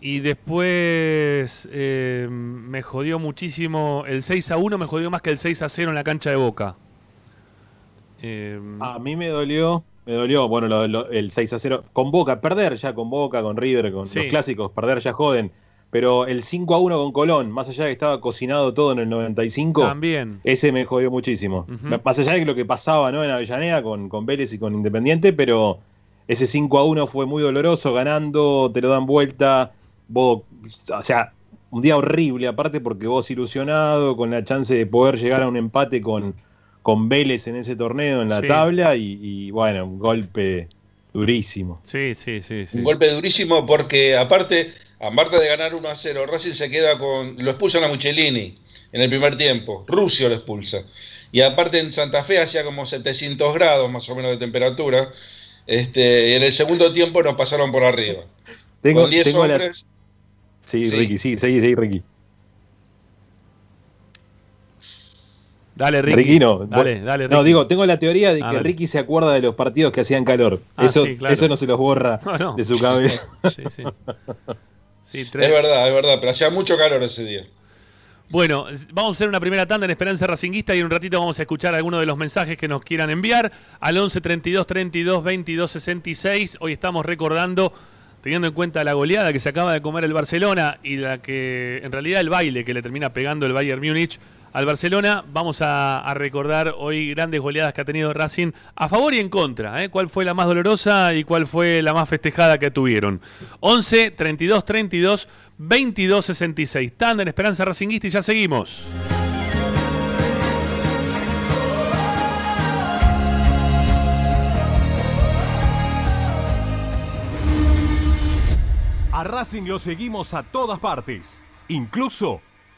Y después eh, me jodió muchísimo, el 6 a 1 me jodió más que el 6 a 0 en la cancha de Boca. Eh, A mí me dolió, me dolió, bueno, lo- lo- el 6 a 0. Con Boca, perder ya con Boca, con River, con Sí. los clásicos, perder ya joden. Pero el 5 a 1 con Colón, más allá de que estaba cocinado todo en el 95, También. ese me jodió muchísimo. Más allá de lo que pasaba ¿no? en Avellaneda con, con Vélez y con Independiente, pero ese 5 a 1 fue muy doloroso, ganando, te lo dan vuelta. Vos, o sea, un día horrible, aparte porque vos ilusionado, con la chance de poder llegar a un empate con, con Vélez en ese torneo, en la Sí. tabla, y, y, bueno, un golpe durísimo. Sí, sí, sí. sí. Un golpe durísimo porque aparte, aparte de ganar 1 a 0, Racing se queda con. Lo expulsan a Muchelini en el primer tiempo. Rusio lo expulsa. Y aparte en Santa Fe hacía como 700 grados más o menos de temperatura. Este, y en el segundo tiempo nos pasaron por arriba. Tengo, con 10 hombres. La... Sí, sí, Ricky, sí, seguí, seguí, Ricky. Dale, Ricky. Ricky no. Dale, dale, No, digo, tengo la teoría de que ah, Ricky se acuerda de los partidos que hacían calor. Ah, eso, eso no se los borra de su cabeza. sí, sí. Sí, tres. Es verdad, es verdad, pero hacía mucho calor ese día. Bueno, vamos a hacer una primera tanda en Esperanza Racinguista y en un ratito vamos a escuchar algunos de los mensajes que nos quieran enviar al 11 32 32 22 66. Hoy estamos recordando, teniendo en cuenta la goleada que se acaba de comer el Barcelona y la que en realidad el baile que le termina pegando el Bayern Múnich al Barcelona, vamos a, recordar hoy grandes goleadas que ha tenido Racing a favor y en contra. ¿eh? ¿Cuál fue la más dolorosa y cuál fue la más festejada que tuvieron? 11 32 32 22 66. Tanda en Esperanza Racinguista y ya seguimos. A Racing lo seguimos a todas partes, incluso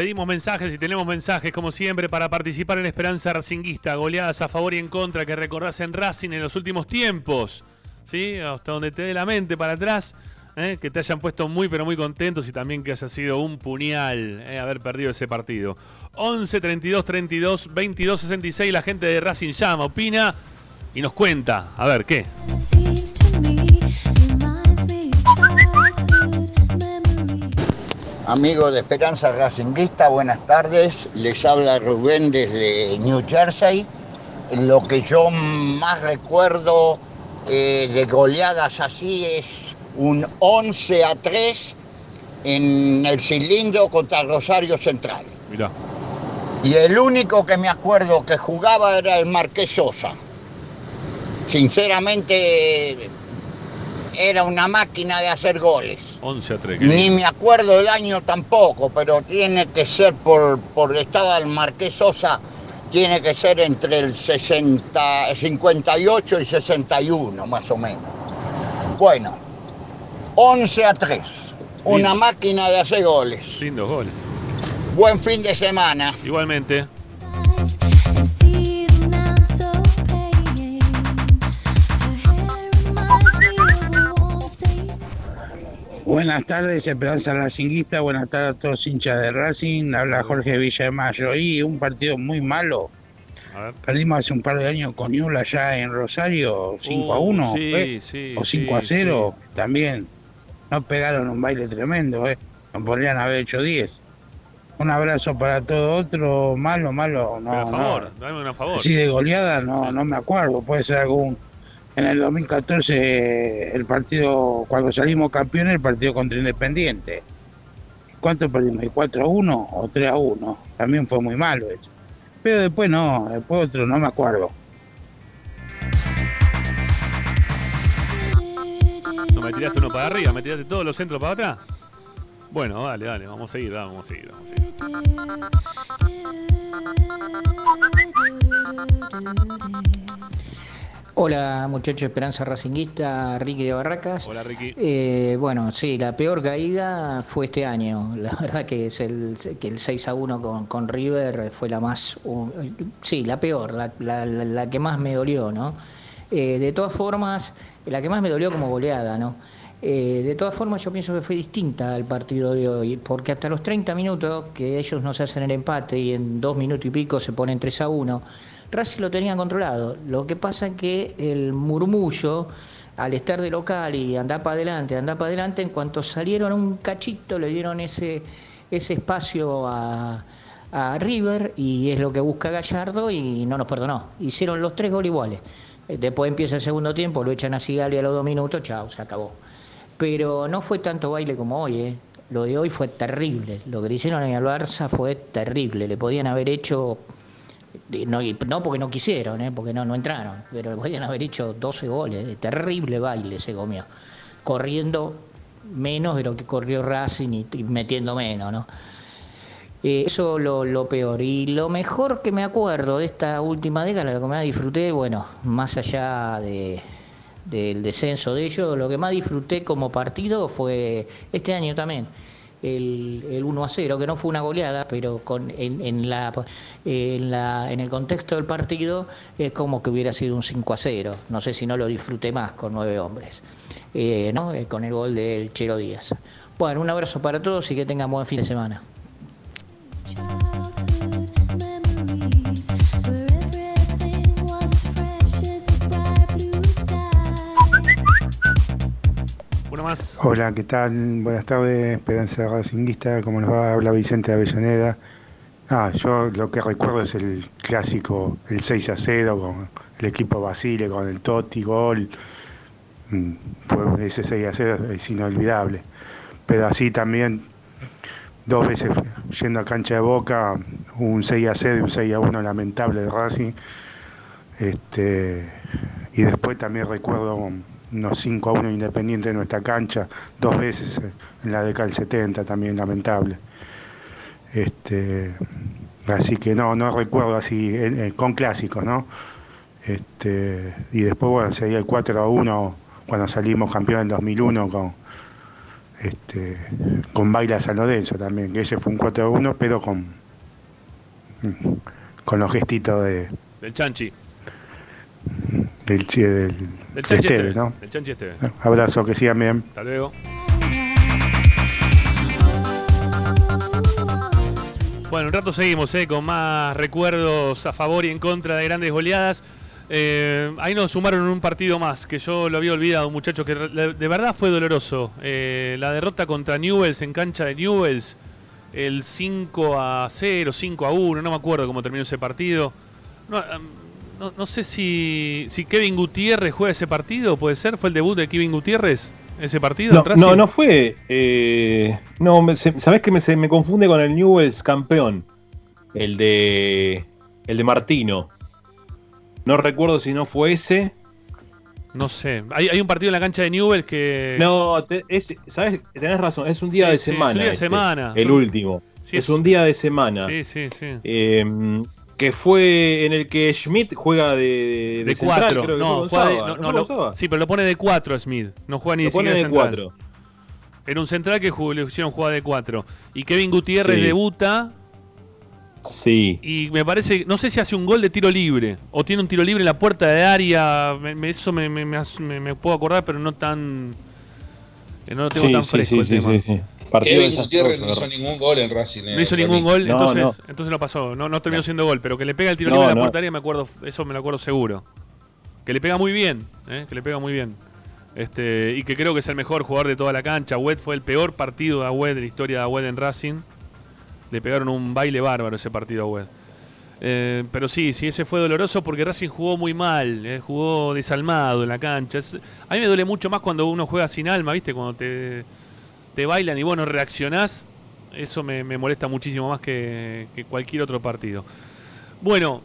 Pedimos mensajes y tenemos mensajes, como siempre, para participar en Esperanza Racinguista. Goleadas a favor y en contra que recordás en Racing en los últimos tiempos. ¿Sí? Hasta donde te dé la mente para atrás. ¿eh? Que te hayan puesto muy, pero muy contentos y también que haya sido un puñal ¿eh? haber perdido ese partido. 11 32 32 22 66. La gente de Racing llama, opina y nos cuenta. A ver, ¿qué? Amigos de Esperanza Racinguista, buenas tardes. Les habla Rubén desde New Jersey. Lo que yo más recuerdo eh, de goleadas así es un 11 a 3 en el cilindro contra Rosario Central. Mirá. Y el único que me acuerdo que jugaba era el Marqués Sosa. Sinceramente, era una máquina de hacer goles. 11 a 3. qué Ni me acuerdo el año tampoco, pero tiene que ser por, por estaba el Marqués Sosa, tiene que ser entre el 60, 58 y 61, más o menos. Bueno, 11 a 3. Una Lindo. máquina de hacer goles. Lindos goles. Buen fin de semana. Igualmente. Buenas tardes, Esperanza Racinguista. Buenas tardes a todos hinchas de Racing. Habla Jorge Villamayo. Y un partido muy malo. A ver. Perdimos hace un par de años con Ñula allá en Rosario, 5 a Uh, 1. sí, ¿eh? sí, o 5 a sí, 0. También nos pegaron un baile tremendo. ¿eh? Nos podrían haber hecho 10. Un abrazo para todo otro. Malo, malo. No, Pero a no. favor, dame una a favor. Así de goleada, no, no me acuerdo. Puede ser algún. En el 2014, el partido, cuando salimos campeones, el partido contra Independiente. ¿Cuánto perdimos? ¿Y 4 a 1 o 3 a 1? También fue muy malo eso. Pero después no, después otro, no me acuerdo. No me tiraste uno para arriba, me tiraste todos los centros para atrás. Bueno, dale, dale, vamos a seguir, vamos a seguir, vamos a seguir. Hola muchachos Esperanza Racinguista, Ricky de Barracas. Hola Ricky. Eh, bueno, sí, la peor caída fue este año. La verdad que es el, que el 6 a 1 con, con River fue la más, uh, sí, la peor, la, la- la- que más me dolió, ¿no? Eh, de todas formas, la que más me dolió como goleada, ¿no? Eh, de todas formas, yo pienso que fue distinta al partido de hoy, porque hasta los 30 minutos que ellos nos hacen el empate y en dos minutos y pico se ponen 3 a 1, Racing lo tenía controlado. Lo que pasa es que el murmullo, al estar de local y andar para adelante, andar para adelante, en cuanto salieron un cachito, le dieron ese, ese espacio a, River y es lo que busca Gallardo y no nos perdonó. Hicieron los tres goles iguales. Eh, Después empieza el segundo tiempo, lo echan a Sigali a los dos minutos, chao, se acabó. Pero no fue tanto baile como hoy, ¿eh? Lo de hoy fue terrible. Lo que le hicieron en el Barça fue terrible. Le podían haber hecho, no, no porque no quisieron, ¿eh? porque no, no entraron, pero podían haber hecho 12 goles. De terrible baile se comió. Corriendo menos de lo que corrió Racing y, y metiendo menos, ¿no? Eh, eso lo, lo peor. Y lo mejor que me acuerdo de esta última década, lo que más disfruté, bueno, más allá de, del descenso de ellos, lo que más disfruté como partido fue este año también. El, el 1 a 0, que no fue una goleada, pero con, en, en la, en, la, en el contexto del partido es como que hubiera sido un 5 a 0. No sé si no lo disfruté más con nueve hombres, eh, ¿no? Eh, con el gol del Chelo Díaz. Bueno, un abrazo para todos y que tengan buen fin de semana. Hola, ¿qué tal? Buenas tardes, Esperanza Racinguista, ¿cómo nos va? Habla Vicente Avellaneda. Ah, yo lo que recuerdo es el clásico, el 6 a 0 con el equipo Basile, con el Totti, gol. Mm, Fue ese 6 a 0 es inolvidable. Pero así también, dos veces yendo a cancha de boca, un 6 a 0 y un 6 a 1 lamentable de Racing. Este, y después también recuerdo unos 5 a 1 independiente en nuestra cancha, dos veces eh, en la década del 70 también lamentable. Este, así que no, no recuerdo así eh, con clásicos, ¿no? Este, y después, bueno, sería el 4 a 1 cuando salimos campeón en 2001 con, este, con Baila San Lorenzo también, que ese fue un 4 a 1, pero con, con los gestitos de, Del Chanchi. Del, del, Del de Esteve. ¿no? Del Chanchi Esteve. Abrazo, que sigan bien. Hasta luego. Bueno, un rato seguimos eh, con más recuerdos a favor y en contra de grandes goleadas. Eh, ahí nos sumaron un partido más, que yo lo había olvidado, muchachos, que de verdad fue doloroso. Eh, la derrota contra Newells en cancha de Newells, el 5 a 0, 5 a 1, no me acuerdo cómo terminó ese partido. No, am, no- no sé si, si Kevin Gutiérrez juega ese partido, puede ser, fue el debut de Kevin Gutiérrez ese partido? No, no, no fue. eh, no, me- sabés que me, se me confunde con el Newell's campeón. El de. El de Martino. No recuerdo si no fue ese. No sé. Hay, hay un partido en la cancha de Newell que. No, te- es, ¿sabes? Tenés razón, es un día Sí, de sí, es un semana. día de este, semana. El último. Sí, es es- un día de semana. Sí, sí, sí. Eh, que fue en el que Schmidt juega de, de, De central, cuatro. creo que No, juega de- no, sí, pero lo pone de 4 Smith. No juega ni Lo pone de central. cuatro. Era un central que jugó- le hicieron jugar de 4. Y Kevin Gutiérrez Sí. debuta. Sí. Y me parece, no sé si hace un gol de tiro libre o tiene un tiro libre en la puerta de área. me- me- eso me, puedo acordar, pero no tan. eh, No lo tengo Sí, tan fresco sí, el sí, tema. Partido Kevin Gutiérrez no hizo ningún gol en Racing. eh, No hizo ningún gol, No, entonces, no. entonces no pasó. No, no terminó siendo gol, pero que le pega el tiro No, libre en la área, me acuerdo, eso me lo acuerdo seguro. Que le pega muy bien, ¿eh? que le pega muy bien. Este, y que creo que es el mejor jugador de toda la cancha. Wed fue el peor partido de Agüed de la historia de Agüed en Racing. Le pegaron un baile bárbaro ese partido a Agüed. Eh, pero sí, sí, ese fue doloroso porque Racing jugó muy mal, eh, jugó desalmado en la cancha. Es- a mí me duele mucho más cuando uno juega sin alma, ¿viste? Cuando te, te bailan y vos no reaccionás. Eso me, me molesta muchísimo más que, que cualquier otro partido. Bueno,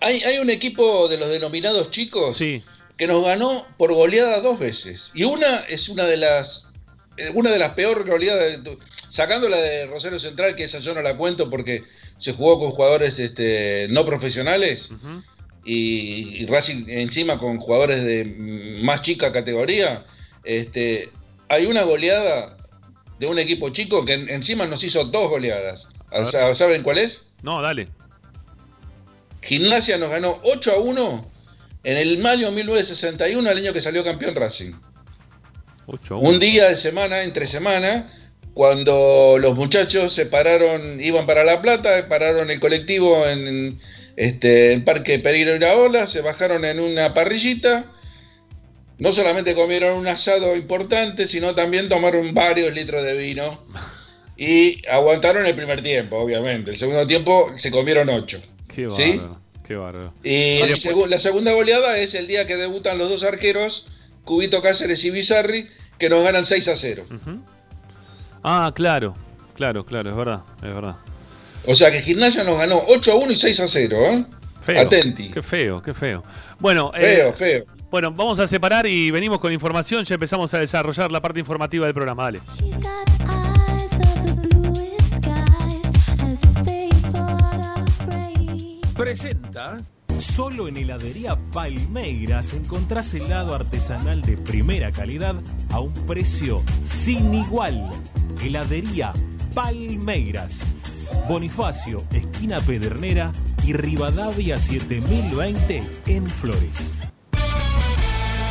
Hay, hay un equipo de los denominados chicos Sí. que nos ganó por goleada dos veces. Y una es una de las eh, una de las peores goleadas, sacando la de Rosario Central, que esa yo no la cuento porque se jugó con jugadores este, no profesionales y, y Racing encima con jugadores de más chica categoría. Este, hay una goleada de un equipo chico que en- encima nos hizo dos goleadas. ¿Saben cuál es? no, dale. Gimnasia nos ganó 8 a 1 en el mayo 1961, el año que salió campeón Racing. 8 a Un 1. día de semana, entre semana, cuando los muchachos se pararon, iban para La Plata, pararon el colectivo en este, el Parque Pereira Iraola, se bajaron en una parrillita. No solamente comieron un asado importante, sino también tomaron varios litros de vino. Y aguantaron el primer tiempo, obviamente. El segundo tiempo se comieron ocho. Qué ¿Sí? bárbaro. Qué bárbaro. Y segu- la segunda goleada es el día que debutan los dos arqueros, Cubito Cáceres y Bizarri, que nos ganan 6 a 0. Ah, claro. Claro, claro, es verdad. Es verdad. O sea que Gimnasia nos ganó 8 a 1 y 6 a 0. ¿eh? Feo. Atenti. Qué feo, qué feo. Bueno, Feo, eh, feo. Bueno, vamos a separar y venimos con información. Ya empezamos a desarrollar la parte informativa del programa. Dale. Presenta. Solo en heladería Palmeiras encontrás helado artesanal de primera calidad a un precio sin igual. Heladería Palmeiras. Bonifacio, esquina Pedernera y Rivadavia 7020 en Flores.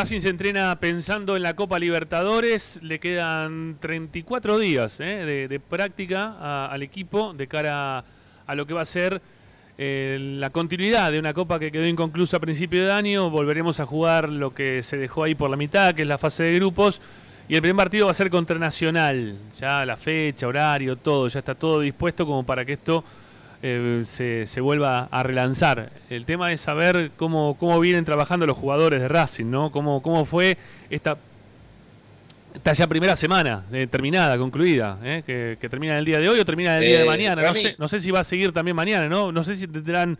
Racing se entrena pensando en la Copa Libertadores. Le quedan 34 días eh, de, práctica al equipo de cara a lo que va a ser eh, la continuidad de una Copa que quedó inconclusa a principio de año. Volveremos a jugar lo que se dejó ahí por la mitad, que es la fase de grupos. Y el primer partido va a ser contra Nacional. Ya la fecha, horario, todo, ya está todo dispuesto como para que esto eh, se, se vuelva a relanzar. El tema es saber cómo, cómo vienen trabajando los jugadores de Racing, ¿no? Cómo, cómo fue esta, esta ya primera semana eh, terminada, concluida, ¿eh? que, que termina el día de hoy o termina el día de mañana. No sé, no sé si va a seguir también mañana, ¿no? No sé si tendrán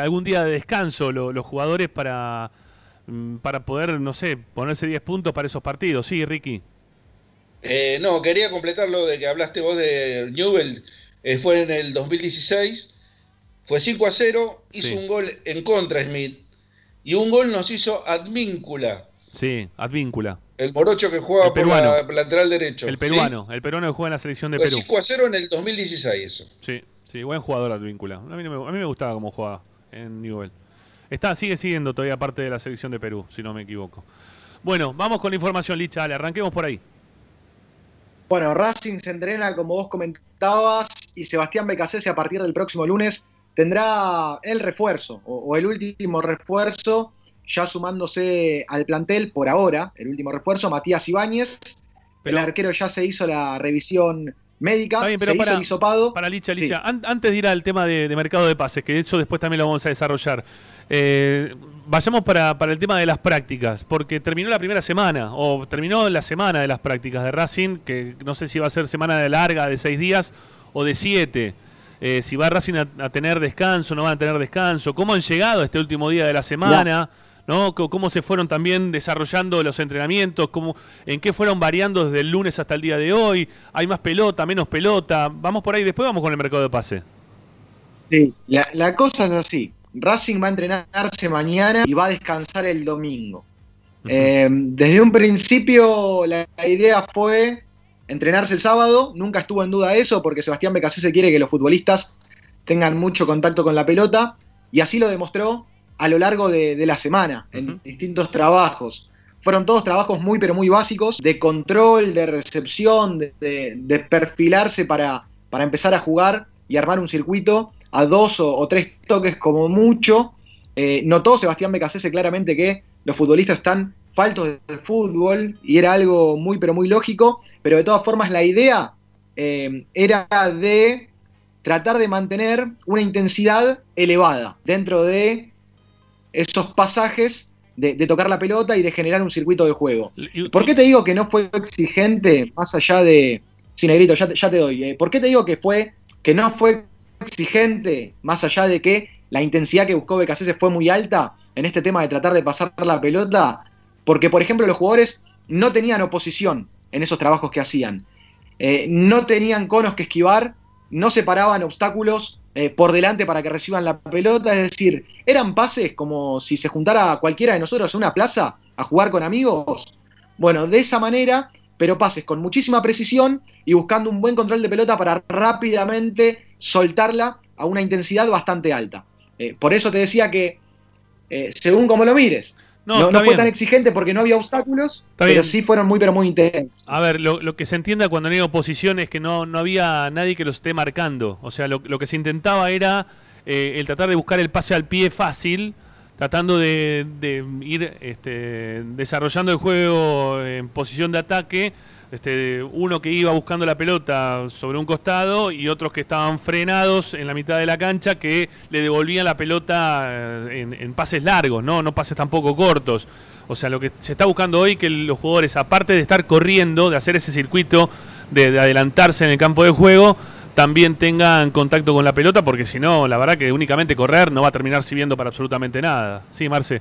algún día de descanso lo- los jugadores para, mm, para poder, no sé, ponerse 10 puntos para esos partidos. Sí, Ricky. No, quería completar lo de que hablaste vos de Newell. Eh, fue en el 2016. Fue 5 a 0. Hizo Sí. un gol en contra Smith. Y un gol nos hizo Advíncula. Sí, Advíncula. El morocho que juega El por peruano. la lateral derecho. El ¿sí? peruano, el peruano que juega en la selección de Fue Perú. 5 a 0 en el 2016 eso. Sí, sí, buen jugador Advíncula. A mí, no me, a mí me gustaba cómo jugaba. en Newell. Está, sigue siguiendo todavía parte de la selección de Perú, si no me equivoco. Bueno, vamos con la información, Licha. Dale, arranquemos por ahí. Bueno, Racing se entrena, como vos comentabas, y Sebastián Becasese a partir del próximo lunes tendrá el refuerzo, o, o el último refuerzo, ya sumándose al plantel por ahora, el último refuerzo, Matías Ibáñez. el arquero ya se hizo la revisión médica, Está bien, pero se para, hizo el hisopado. Para Licha, Sí. Licha, an- antes de ir al tema de, de mercado de pases, que eso después también lo vamos a desarrollar, eh, vayamos para, para el tema de las prácticas, porque terminó la primera semana, o terminó la semana de las prácticas de Racing, que no sé si va a ser semana de larga, de seis días, o de siete. Eh, si va Racing a, tener descanso, no van a tener descanso, cómo han llegado este último día de la semana. ¿no? ¿Cómo se fueron también desarrollando los entrenamientos? ¿Cómo, ¿En qué fueron variando desde el lunes hasta el día de hoy? ¿Hay más pelota, menos pelota? Vamos por ahí, después vamos con el mercado de pase. Sí, la, la cosa es así. Racing va a entrenarse mañana y va a descansar el domingo. Eh, desde un principio la, la idea fue entrenarse el sábado, nunca estuvo en duda eso porque Sebastián Becasese quiere que los futbolistas tengan mucho contacto con la pelota y así lo demostró a lo largo de, de la semana en distintos trabajos. Fueron todos trabajos muy pero muy básicos de control, de recepción, de, de- de perfilarse para, para empezar a jugar y armar un circuito a dos o, o tres toques como mucho. Eh, notó Sebastián Becasese claramente que los futbolistas están faltos de fútbol y era algo muy pero muy lógico, pero de todas formas la idea eh, era de tratar de mantener una intensidad elevada dentro de esos pasajes de, de tocar la pelota y de generar un circuito de juego. ¿Por qué te digo que no fue exigente más allá de... Sí, Negrito, ya te, ya te doy. eh, ¿Por qué te digo que fue que no fue exigente más allá de que la intensidad que buscó Becasese fue muy alta en este tema de tratar de pasar la pelota? Porque, por ejemplo, los jugadores no tenían oposición en esos trabajos que hacían. Eh, no tenían conos que esquivar, no se paraban obstáculos eh, por delante para que reciban la pelota, es decir, eran pases como si se juntara cualquiera de nosotros en una plaza a jugar con amigos. Bueno, de esa manera, pero pases con muchísima precisión y buscando un buen control de pelota para rápidamente soltarla a una intensidad bastante alta. Eh, por eso te decía que, eh, según como lo mires, No, no, está no fue bien. tan exigente porque no había obstáculos, Está pero bien. sí fueron muy, pero muy intensos. A ver, lo, lo que se entienda cuando no hay oposición es que no, no había nadie que los esté marcando. O sea, lo, lo que se intentaba era eh, el tratar de buscar el pase al pie fácil, tratando de, de ir este, desarrollando el juego en posición de ataque. Este, uno que iba buscando la pelota sobre un costado y otros que estaban frenados en la mitad de la cancha que le devolvían la pelota eh, en, pases largos, ¿no? no pases tampoco cortos. O sea, lo que se está buscando hoy que los jugadores, aparte de estar corriendo, de hacer ese circuito, de, de adelantarse en el campo de juego, también tengan contacto con la pelota, porque si no, la verdad que únicamente correr no va a terminar sirviendo para absolutamente nada. Sí, Marce.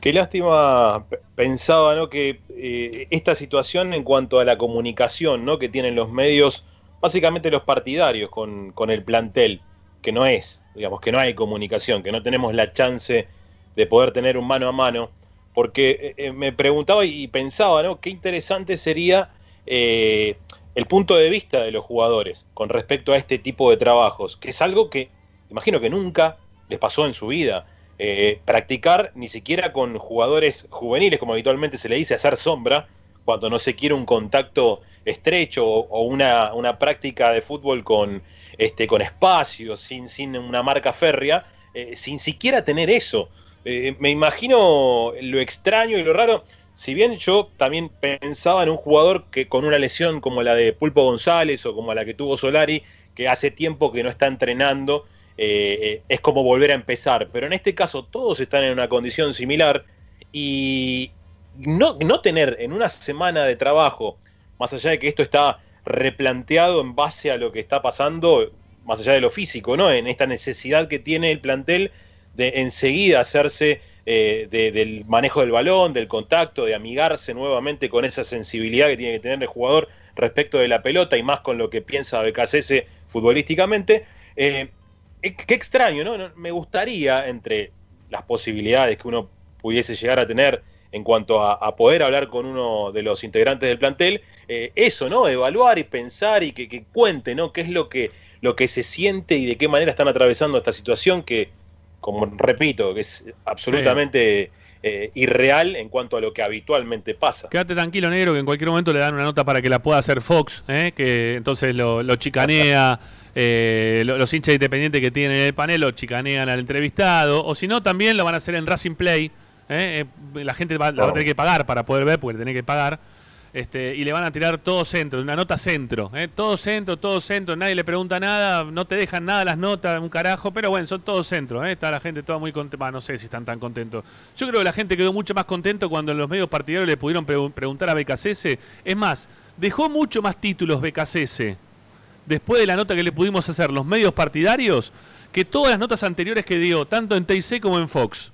Qué lástima, pensaba ¿no? que eh, esta situación en cuanto a la comunicación ¿no? que tienen los medios, básicamente los partidarios con, con el plantel, que no es, digamos, que no hay comunicación, que no tenemos la chance de poder tener un mano a mano, porque eh, eh, me preguntaba y pensaba, ¿no? Qué interesante sería eh, el punto de vista de los jugadores con respecto a este tipo de trabajos, que es algo que imagino que nunca les pasó en su vida. Eh, practicar ni siquiera con jugadores juveniles, como habitualmente se le dice, hacer sombra, cuando no se quiere un contacto estrecho o, una, una práctica de fútbol con, este, con espacio, sin, sin una marca férrea, eh, sin siquiera tener eso. Eh, me imagino lo extraño y lo raro. Si bien yo también pensaba en un jugador que con una lesión como la de Pulpo González o como la que tuvo Solari, que hace tiempo que no está entrenando, eh, es como volver a empezar. Pero en este caso todos están en una condición similar y no, no tener en una semana de trabajo, más allá de que esto está replanteado en base a lo que está pasando, más allá de lo físico, ¿no? En esta necesidad que tiene el plantel de enseguida hacerse eh, de- del manejo del balón, del contacto, de amigarse nuevamente con esa sensibilidad que tiene que tener el jugador respecto de la pelota y más con lo que piensa BKCS futbolísticamente. Eh, qué extraño, ¿no? Me gustaría, entre las posibilidades que uno pudiese llegar a tener en cuanto a, poder hablar con uno de los integrantes del plantel, eh, eso, ¿no? Evaluar y pensar y que, que cuente, ¿no? ¿Qué es lo que, lo que se siente y de qué manera están atravesando esta situación que como repito, que es absolutamente eh, irreal en cuanto a lo que habitualmente pasa. Quédate tranquilo, negro, que en cualquier momento le dan una nota para que la pueda hacer Fox, ¿eh? que entonces lo chicanea. Eh, lo- los hinchas independientes que tienen en el panel lo chicanean al entrevistado. O si no, también lo van a hacer en Racing Play. ¿eh? Eh, la gente va, la va a tener que pagar para poder ver, porque tiene que pagar. Este, y le van a tirar todo centro, una nota centro, ¿eh? todo centro, todo centro, nadie le pregunta nada, no te dejan nada las notas, un carajo, pero bueno, son todos centros, está la gente toda muy contenta, no sé si están tan contentos. Yo creo que la gente quedó mucho más contento cuando en los medios partidarios le pudieron pre- preguntar a BKCS, es más, dejó mucho más títulos BKCS después de la nota que le pudimos hacer los medios partidarios que todas las notas anteriores que dio, tanto en TIC como en Fox.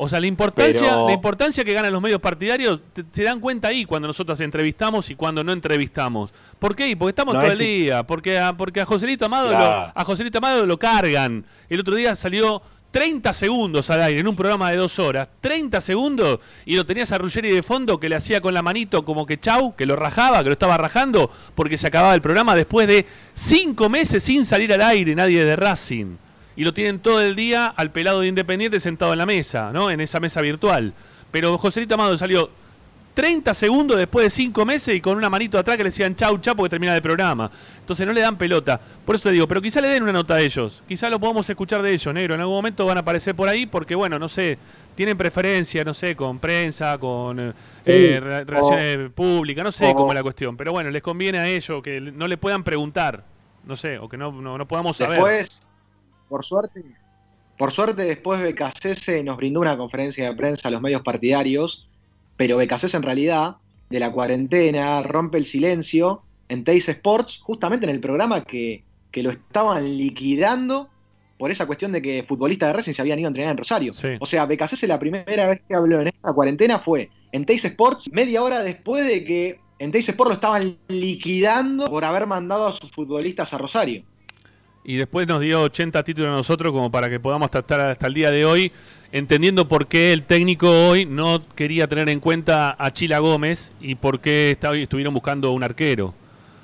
O sea, la importancia, Pero- la importancia que ganan los medios partidarios te- se dan cuenta ahí cuando nosotros entrevistamos y cuando no entrevistamos. ¿Por qué? Porque estamos No, todo es el día, porque a, porque a Joselito Amado Claro. lo, a Joselito Amado lo cargan. El otro día salió 30 segundos al aire en un programa de dos horas, 30 segundos, y lo tenías a Ruggeri de fondo que le hacía con la manito como que chau, que lo rajaba, que lo estaba rajando, porque se acababa el programa después de cinco meses sin salir al aire nadie de Racing. Y lo tienen todo el día al pelado de Independiente sentado en la mesa, ¿no? En esa mesa virtual. Pero Joselito Amado salió 30 segundos después de 5 meses y con una manito atrás que le decían chau, chau, porque termina el programa. Entonces no le dan pelota. Por eso te digo, pero quizá le den una nota a ellos. Quizá lo podamos escuchar de ellos, negro. En algún momento van a aparecer por ahí porque, bueno, no sé, tienen preferencia, no sé, con prensa, con eh, eh, re- relaciones públicas, no sé o- cómo es la cuestión. Pero bueno, les conviene a ellos que no le puedan preguntar, no sé, o que no, no, no podamos saber. Después, por suerte, por suerte después BKCS nos brindó una conferencia de prensa a los medios partidarios, pero BKCS en realidad, de la cuarentena, rompe el silencio en Teis Sports, justamente en el programa que, que lo estaban liquidando por esa cuestión de que futbolistas de Racing se habían ido a entrenar en Rosario. O sea, BKCS la primera vez que habló en esta cuarentena fue en Teis Sports, media hora después de que en Teis Sports lo estaban liquidando por haber mandado a sus futbolistas a Rosario. Y después nos dio 80 títulos a nosotros como para que podamos tratar hasta el día de hoy, entendiendo por qué el técnico hoy no quería tener en cuenta a Chila Gómez y por qué estuvieron buscando un arquero.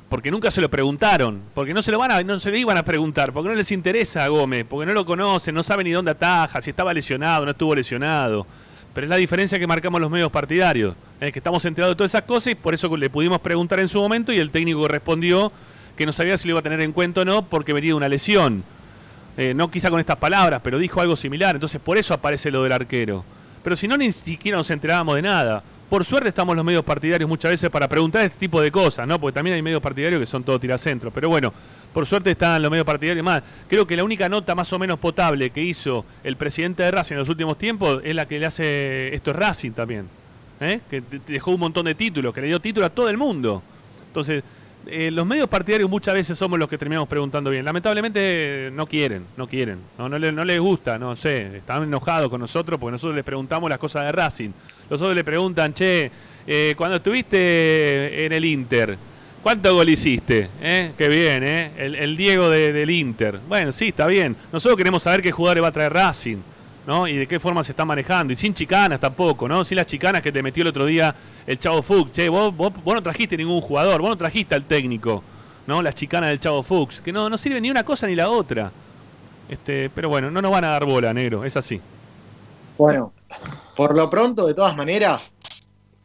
Porque nunca se lo preguntaron, porque no se lo van a, no se lo iban a preguntar, porque no les interesa a Gómez, porque no lo conocen, no saben ni dónde ataja, si estaba lesionado, no estuvo lesionado. Pero es la diferencia que marcamos los medios partidarios, es que estamos enterados de todas esas cosas y por eso le pudimos preguntar en su momento y el técnico respondió que no sabía si lo iba a tener en cuenta o no porque venía de una lesión. Eh, no quizá con estas palabras, pero dijo algo similar, entonces por eso aparece lo del arquero. Pero si no, ni siquiera nos enterábamos de nada. Por suerte estamos los medios partidarios muchas veces para preguntar este tipo de cosas, ¿no? Porque también hay medios partidarios que son todo tiracentros. Pero bueno, por suerte están los medios partidarios más. Creo que la única nota más o menos potable que hizo el presidente de Racing en los últimos tiempos es la que le hace esto es Racing también. ¿eh? Que dejó un montón de títulos, que le dio título a todo el mundo. Entonces, eh, los medios partidarios muchas veces somos los que terminamos preguntando bien. Lamentablemente no quieren, no quieren, no, no, le- no les gusta, no sé, están enojados con nosotros porque nosotros les preguntamos las cosas de Racing. Los otros le preguntan, che, eh, cuando estuviste en el Inter, ¿cuánto gol hiciste? ¿Eh? Qué bien, ¿eh? El, el Diego de- del Inter. Bueno, sí, está bien. Nosotros queremos saber qué jugadores va a traer Racing. ¿No? Y de qué forma se está manejando. Y sin chicanas tampoco, ¿no? Sin las chicanas que te metió el otro día el Chavo Fuchs. Che, vos, vos, no trajiste ningún jugador, vos no trajiste al técnico, ¿no? Las chicanas del Chavo Fuchs. Que no, no sirve ni una cosa ni la otra. Este, pero bueno, no nos van a dar bola, negro, es así. Bueno, por lo pronto, de todas maneras,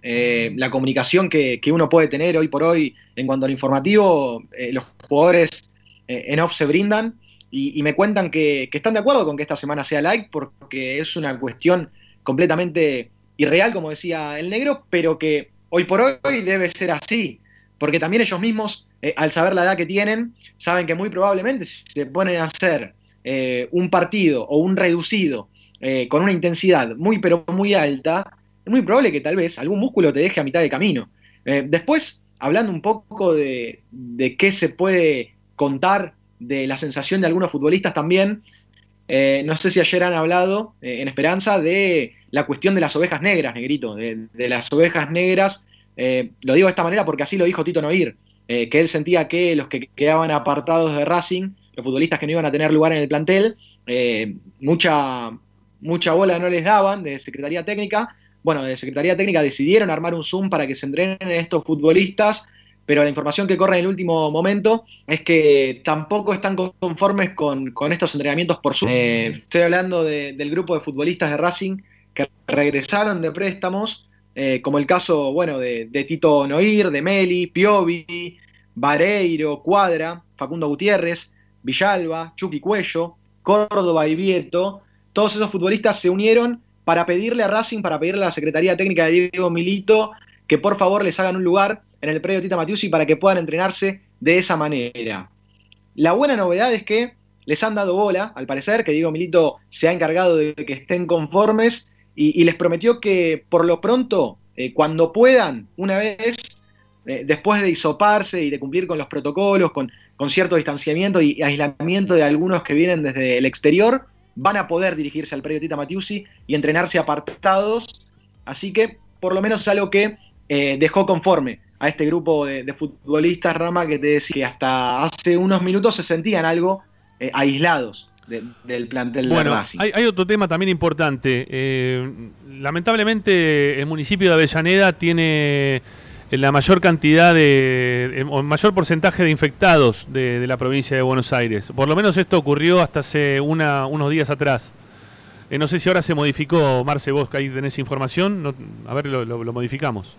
eh, la comunicación que, que uno puede tener hoy por hoy en cuanto al informativo, eh, los jugadores eh, en off se brindan y, me cuentan que, están de acuerdo con que esta semana sea light porque es una cuestión completamente irreal, como decía el negro, pero que hoy por hoy debe ser así, porque también ellos mismos, eh, al saber la edad que tienen, saben que muy probablemente si se ponen a hacer eh, un partido o un reducido eh, con una intensidad muy pero muy alta, es muy probable que tal vez algún músculo te deje a mitad de camino. Después, hablando un poco de qué se puede contar de la sensación de algunos futbolistas también, eh, no sé si ayer han hablado eh, en Esperanza de la cuestión de las ovejas negras, Negrito, de, las ovejas negras. eh, lo digo de esta manera porque así lo dijo Tito Noir, que él sentía que los que quedaban apartados de Racing, los futbolistas que no iban a tener lugar en el plantel, mucha, mucha bola no les daban de Secretaría Técnica. Bueno, de Secretaría Técnica decidieron armar un Zoom para que se entrenen estos futbolistas, pero la información que corre en el último momento es que tampoco están conformes con, con estos entrenamientos por Zoom. Eh, estoy hablando de- del grupo de futbolistas de Racing que regresaron de préstamos, eh, como el caso, bueno, de, de Tito Noir, de Meli, Piovi, Vareiro, Cuadra, Facundo Gutiérrez, Villalba, Chucky Cuello, Córdoba y Vieto. Todos esos futbolistas se unieron para pedirle a Racing, para pedirle a la Secretaría Técnica de Diego Milito que por favor les hagan un lugar en el predio Tita Matiusi para que puedan entrenarse de esa manera. La buena novedad es que les han dado bola, al parecer, que Diego Milito se ha encargado de que estén conformes y, les prometió que por lo pronto, eh, cuando puedan, una vez, eh, después de hisoparse y de cumplir con los protocolos, con, con cierto distanciamiento y aislamiento de algunos que vienen desde el exterior, van a poder dirigirse al predio Tita Matiusi y entrenarse apartados. Así que, por lo menos es algo que eh, dejó conforme a este grupo de, de futbolistas, Rama, que te decía que hasta hace unos minutos se sentían algo eh, aislados de- del plantel de Bueno, Racing. hay, hay otro tema también importante. Eh, lamentablemente el municipio de Avellaneda tiene la mayor cantidad de, eh, o mayor porcentaje de infectados de, de la provincia de Buenos Aires. Por lo menos esto ocurrió hasta hace una- unos días atrás. Eh, no sé si ahora se modificó, Marce, vos que ahí tenés información, no- a ver, lo, lo- lo modificamos.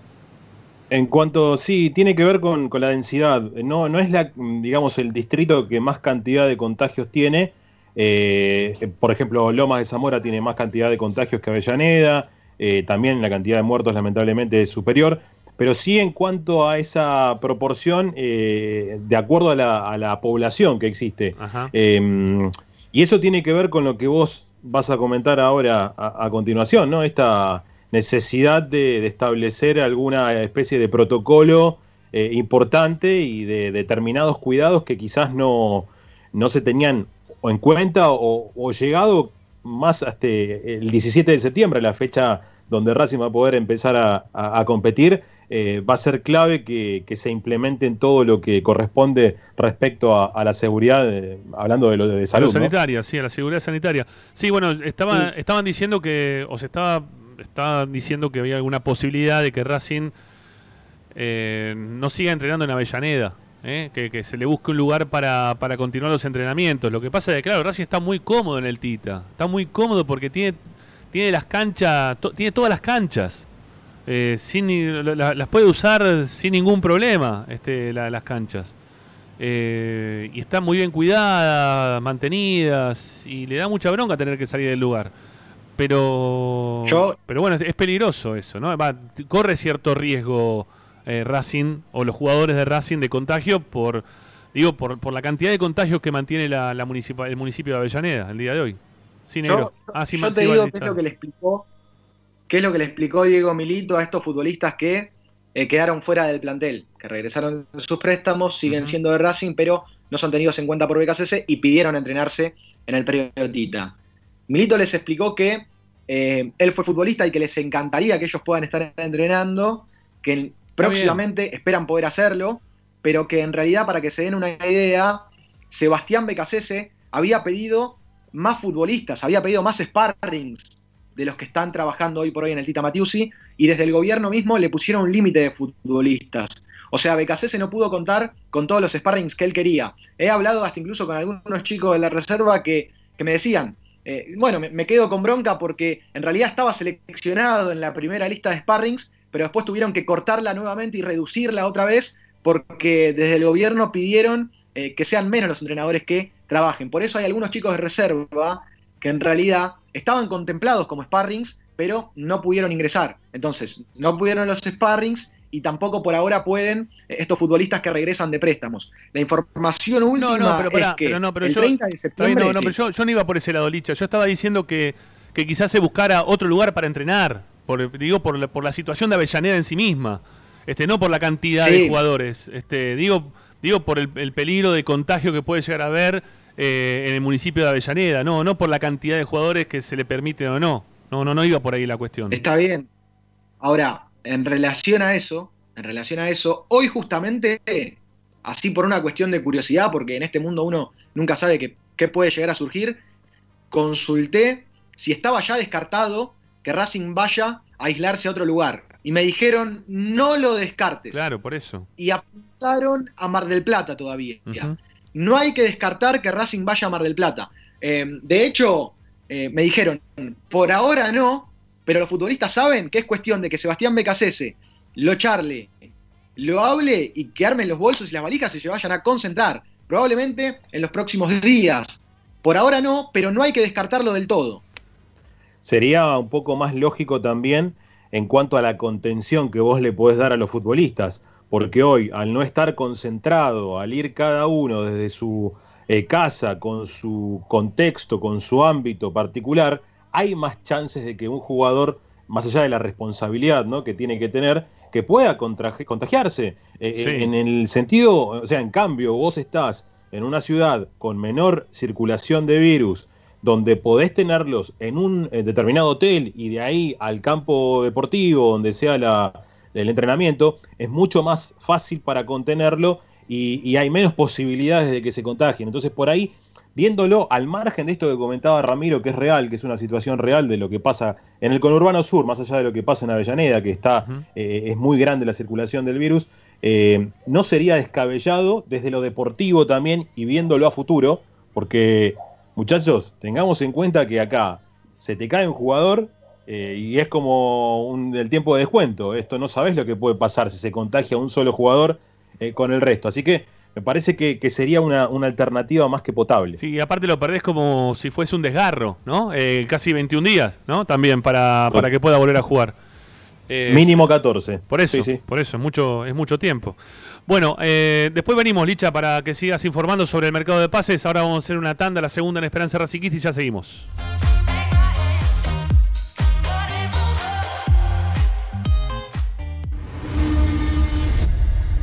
En cuanto, sí, tiene que ver con, con la densidad. No, no es la, digamos, el distrito que más cantidad de contagios tiene. Eh, por ejemplo, Lomas de Zamora tiene más cantidad de contagios que Avellaneda. Eh, también la cantidad de muertos, lamentablemente, es superior. Pero sí, en cuanto a esa proporción, eh, de acuerdo a la, a la población que existe. Eh, y eso tiene que ver con lo que vos vas a comentar ahora a, a continuación, ¿no? Esta necesidad de, de establecer alguna especie de protocolo eh, importante y de determinados cuidados que quizás no, no se tenían en cuenta o, o llegado más hasta el 17 de septiembre, la fecha donde Racing va a poder empezar a, a- a competir, eh, va a ser clave que, que se implemente en todo lo que corresponde respecto a, a la seguridad, eh, hablando de lo de salud. sanitaria, sí, a la seguridad sanitaria. Sí, bueno, estaba, estaban diciendo que, o se estaba, estaba diciendo que había alguna posibilidad de que Racing eh, no siga entrenando en Avellaneda, ¿eh? que, se le busque un lugar para, para continuar los entrenamientos. Lo que pasa es que, claro, Racing está muy cómodo en el Tita, está muy cómodo porque tiene, tiene las canchas, tiene todas las canchas. Eh, sin, las puede usar sin ningún problema este, la- las canchas. Eh, y están muy bien cuidadas, mantenidas, y le da mucha bronca tener que salir del lugar. Pero, Yo- pero bueno, es, peligroso eso, ¿no? Va, corre cierto riesgo eh, Racing o los jugadores de Racing de contagio por, digo, por, por la cantidad de contagios que mantiene la, la el municipio de Avellaneda el día de hoy. Sí, negro. Yo, Ah, sí, yo te digo qué es lo que le explicó, qué es lo que le explicó Diego Milito a estos futbolistas que eh, quedaron fuera del plantel, que regresaron sus préstamos, siguen siendo de Racing, pero no son tenidos en cuenta por BKCS y pidieron entrenarse en el periodo Tita. Milito les explicó que eh, él fue futbolista y que les encantaría que ellos puedan estar entrenando, que próximamente esperan poder hacerlo, pero que en realidad, para que se den una idea, Sebastián Becasese había pedido más futbolistas, había pedido más sparrings de los que están trabajando hoy por hoy en el Tita Matiusi, y desde el gobierno mismo le pusieron un límite de futbolistas. O sea, Becasese no pudo contar con todos los sparrings que él quería. He hablado hasta incluso con algunos chicos de la reserva que, que me decían, eh, bueno, me, quedo con bronca porque en realidad estaba seleccionado en la primera lista de sparrings, pero después tuvieron que cortarla nuevamente y reducirla otra vez porque desde el gobierno pidieron eh, que sean menos los entrenadores que trabajen. Por eso hay algunos chicos de reserva que en realidad estaban contemplados como sparrings, pero no pudieron ingresar. Entonces, no pudieron los sparrings y tampoco por ahora pueden eh, estos futbolistas que regresan de préstamos. La información última No, no, pero, pará, es que pero no, pero el yo, 30 de septiembre... no, no, pero yo, yo no iba por ese lado, Licha. Yo estaba diciendo que, que quizás se buscara otro lugar para entrenar. Por, digo, por la, por la situación de Avellaneda en sí misma. Este, no por la cantidad Sí. de jugadores. Este, digo, digo por el, el peligro de contagio que puede llegar a haber eh, en el municipio de Avellaneda. No, no por la cantidad de jugadores que se le permiten o no. No, no, no iba por ahí la cuestión. Está bien. Ahora, en relación a eso, en relación a eso, hoy justamente, así por una cuestión de curiosidad, porque en este mundo uno nunca sabe qué, qué puede llegar a surgir, consulté si estaba ya descartado que Racing vaya a aislarse a otro lugar. y me dijeron, no lo descartes. Claro, por eso. Y apuntaron a Mar del Plata todavía. No hay que descartar que Racing vaya a Mar del Plata. Eh, de hecho, eh, me dijeron, por ahora no, pero los futbolistas saben que es cuestión de que Sebastián Becasese lo charle, lo hable y que armen los bolsos y las valijas y se vayan a concentrar. Probablemente en los próximos días. Por ahora no, pero no hay que descartarlo del todo. sería un poco más lógico también en cuanto a la contención que vos le podés dar a los futbolistas, porque hoy al no estar concentrado, al ir cada uno desde su eh, casa, con su contexto, con su ámbito particular, hay más chances de que un jugador, más allá de la responsabilidad ¿no? que tiene que tener, que pueda contagiarse. Eh, Sí. En el sentido, o sea, en cambio, vos estás en una ciudad con menor circulación de virus, donde podés tenerlos en un eh, determinado hotel y de ahí al campo deportivo, donde sea la- el entrenamiento, es mucho más fácil para contenerlo y, y hay menos posibilidades de que se contagien. Entonces, por ahí, viéndolo al margen de esto que comentaba Ramiro, que es real, que es una situación real de lo que pasa en el conurbano sur, más allá de lo que pasa en Avellaneda, que está eh, es muy grande la circulación del virus, eh, no sería descabellado desde lo deportivo también y viéndolo a futuro, porque muchachos, tengamos en cuenta que acá se te cae un jugador eh, y es como un- el tiempo de descuento. Esto no sabes lo que puede pasar si se contagia un solo jugador con el resto. Así que me parece que, que sería una, una alternativa más que potable. Sí, y aparte lo perdés como si fuese un desgarro, ¿no? Eh, casi 21 días, ¿no? También para, para que pueda volver a jugar. Eh, Mínimo 14. Por eso, Sí, sí. por eso, es mucho, es mucho tiempo. Bueno, eh, después venimos, Licha, para que sigas informando sobre el mercado de pases. Ahora vamos a hacer una tanda, la segunda en Esperanza Raciquista y ya seguimos.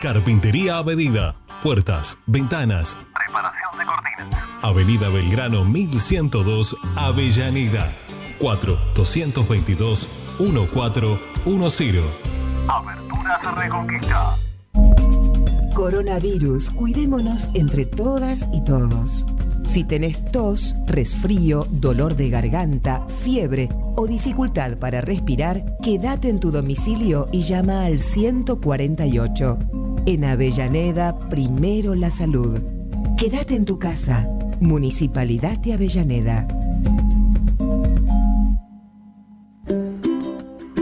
Carpintería a medida. Puertas, ventanas. Preparación de cortinas. Avenida Belgrano 1102, Avellaneda. 4 222 1410. Aberturas Reconquista. Coronavirus, cuidémonos entre todas y todos. Si tenés tos, resfrío, dolor de garganta, fiebre o dificultad para respirar, quédate en tu domicilio y llama al 148. En Avellaneda, primero la salud. Quédate en tu casa. Municipalidad de Avellaneda.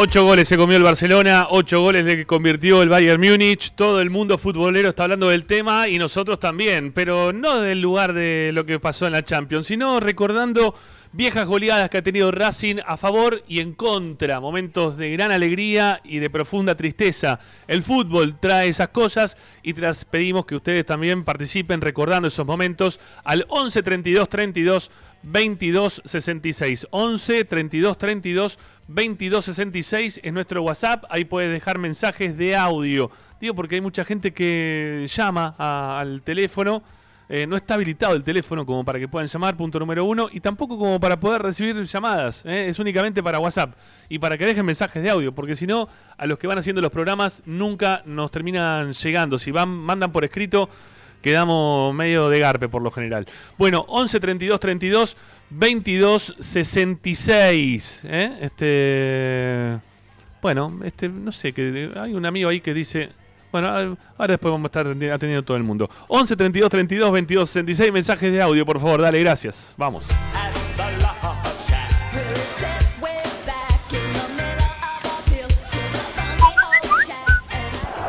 Ocho goles se comió el Barcelona, ocho goles le convirtió el Bayern Múnich. Todo el mundo futbolero está hablando del tema y nosotros también, pero no del lugar de lo que pasó en la Champions, sino recordando viejas goleadas que ha tenido Racing a favor y en contra, momentos de gran alegría y de profunda tristeza. El fútbol trae esas cosas y te las pedimos que ustedes también participen recordando esos momentos al 11 32 32 22 66. 11 32 32 22 66 es nuestro WhatsApp. Ahí puedes dejar mensajes de audio. Digo porque hay mucha gente que llama al teléfono. Eh, no está habilitado el teléfono como para que puedan llamar, punto número uno, y tampoco como para poder recibir llamadas. ¿eh? Es únicamente para WhatsApp y para que dejen mensajes de audio, porque si no, a los que van haciendo los programas nunca nos terminan llegando. Si van, mandan por escrito, quedamos medio de garpe por lo general. Bueno, 11 32 32 22 66. ¿eh? Este. Bueno, este, no sé, que hay un amigo ahí que dice. Bueno, ahora después vamos a estar atendiendo todo el mundo. 11 32 32 22 66 mensajes de audio, por favor, dale, gracias. Vamos.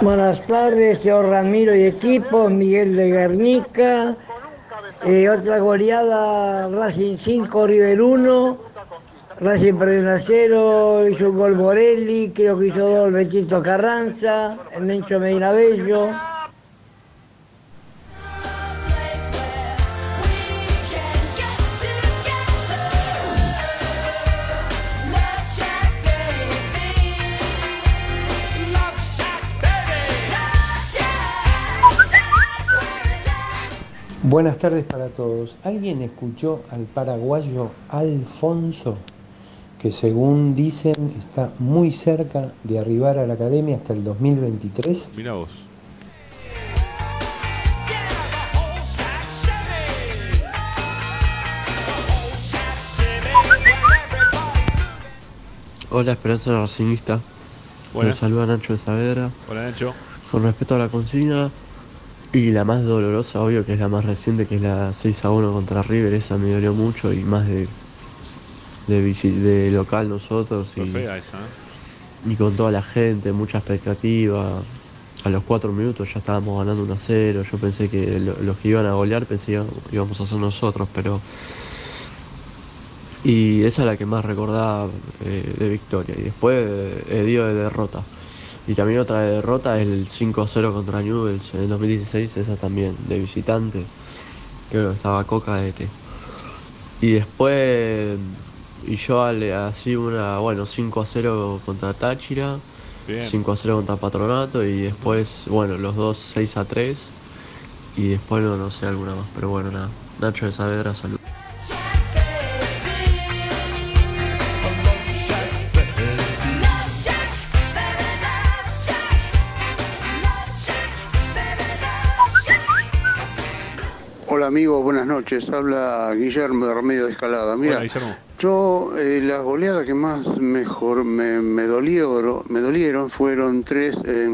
Buenas tardes, yo Ramiro y equipo, Miguel de Guernica. Eh, otra goleada, Racing 5, River 1. Racing perdió 1 a 0, hizo un gol Morelli, creo que hizo dos Betito Carranza, el Mencho Medina Bello. Buenas tardes para todos. ¿Alguien escuchó al paraguayo Alfonso, que según dicen está muy cerca de arribar a la academia hasta el 2023? Mira vos. Hola Esperanza Racingista. Buenas. Nos saluda Nacho de Saavedra. Hola Nacho. Con respecto a la consigna, y la más dolorosa, obvio, que es la más reciente, que es la 6 a 1 contra River, esa me dolió mucho y más de, de, local nosotros. Fue Y, fea esa, ¿eh? y con toda la gente, mucha expectativa. A los 4 minutos ya estábamos ganando 1 a 0. Yo pensé que lo- los que iban a golear pensé que íbamos a ser nosotros, pero. Y esa es la que más recordaba eh, de victoria. Y después eh, dio de derrota. Y también otra derrota es el 5-0 contra Newell's en el 2016, esa también, de visitante. Creo que estaba Coca de té. Y después, y yo así una, bueno, 5-0 contra Táchira, Bien. 5-0 contra Patronato y después, bueno, los dos 6-3. Y después no, no sé alguna más, pero bueno, nada. Nacho de Saavedra, salud. Hola amigos, buenas noches. Habla Guillermo de Remedio de Escalada. Mira. Yo, eh, las goleadas que más mejor me, me, dolieron, me dolieron fueron tres, eh,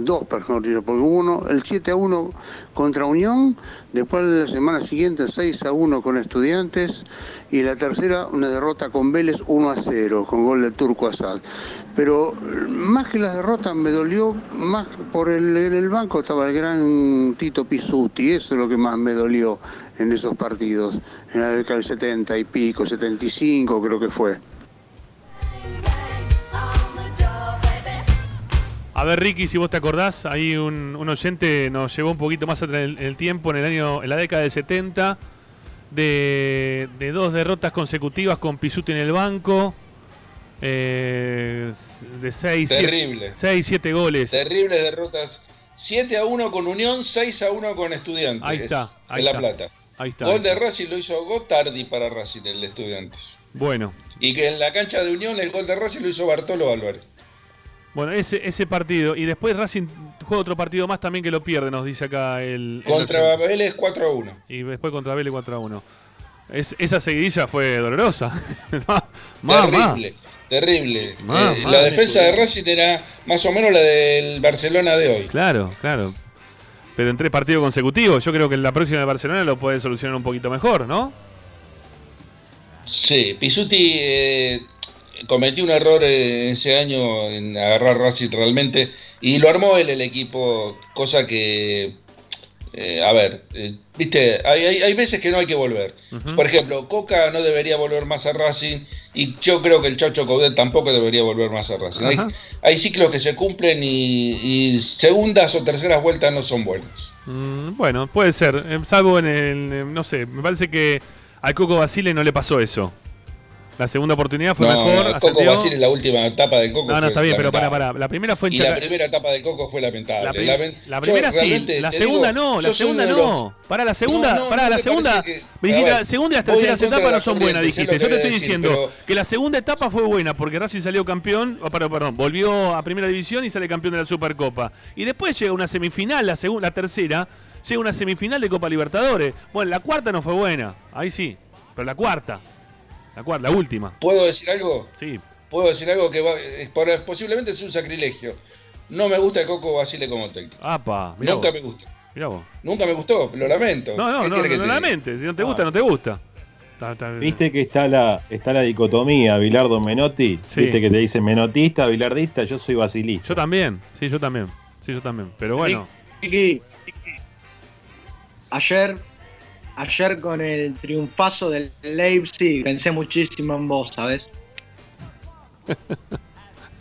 dos, dicho, porque uno, el 7 a 1 contra Unión, después la semana siguiente 6 a 1 con Estudiantes y la tercera una derrota con Vélez 1 a 0 con gol de Turco Asad. Pero más que las derrotas me dolió, más por el, el banco estaba el gran Tito Pisuti, eso es lo que más me dolió en esos partidos, en la década del 70 y pico, 75 creo que fue. A ver, Ricky, si vos te acordás, ahí un, un oyente nos llevó un poquito más atrás en el tiempo, en el año, en la década del 70, de, de dos derrotas consecutivas con Pisuti en el banco. Eh, de 6, Terrible. 6, 7 goles. Terribles derrotas. 7 a 1 con Unión, 6 a 1 con Estudiantes. Ahí está, ahí en La está. Plata. Ahí está. Gol de Racing lo hizo Gotardi para Racing, el de Estudiantes. Bueno, Y que en la cancha de Unión el gol de Racing lo hizo Bartolo Álvarez. bueno ese, ese partido. Y después Racing juega otro partido más también que lo pierde, nos dice acá el. el Contra oyente. Vélez 4 a 1. Y después contra Vélez 4 a 1. Es, esa seguidilla fue dolorosa. Terrible, terrible. Mamá, Eh, mamá. la defensa de Racing era más o menos la del Barcelona de hoy. Claro, claro. Pero en tres partidos consecutivos, yo creo que en la próxima de Barcelona lo puede solucionar un poquito mejor, ¿no? Sí, Pisuti eh, cometió un error eh, ese año en agarrar Racing realmente y lo armó él el equipo, cosa que, eh, a ver, eh, viste, hay, hay, hay veces que no hay que volver. Por ejemplo, Coca no debería volver más a Racing y yo creo que el Chacho Coudet tampoco debería volver más a Racing. Hay, hay ciclos que se cumplen y, y segundas o terceras vueltas no son buenas. Mm, bueno, puede ser. eh, Salvo en el. eh, No sé, me parece que al Coco Basile no le pasó eso. La segunda oportunidad fue No, mejor. Coco. Basile, la última etapa del Coco. No, no, está bien, pero para, para. La primera fue en Y la primera etapa del Coco fue lamentable. La, prim- la Yo primera sí, la segunda digo, no, la segunda de no. los- Para la segunda, No, no, para ¿no la segunda, que- me dijiste la segunda y las terceras de etapas no son buenas, dijiste. Yo te estoy decir, diciendo pero- que la segunda etapa fue buena porque Racing salió campeón, o perdón, perdón, volvió a primera división y sale campeón de la Supercopa. Y después llega una semifinal, la segunda, la tercera, llega una semifinal de Copa Libertadores. Bueno, la cuarta no fue buena, ahí sí, pero la cuarta, la cuarta, la última. ¿Puedo decir algo? Sí. Puedo decir algo que va, posiblemente sea un sacrilegio. No me gusta el Coco Basile como técnico. Apa, mirá Nunca vos. me gusta. Mirá vos. Nunca me gustó, lo lamento. No, no, ¿Qué no, quiere que no, no diga? lamentes. Si no te gusta, no te gusta. Está- está- Viste que está la, está la dicotomía, Bilardo Menotti. Sí. Viste que te dicen menotista, bilardista, yo soy basilista. Yo también, sí, yo también. Sí, yo también. Pero bueno. Ayer, ayer con el triunfazo del Leipzig pensé muchísimo en vos, ¿sabes?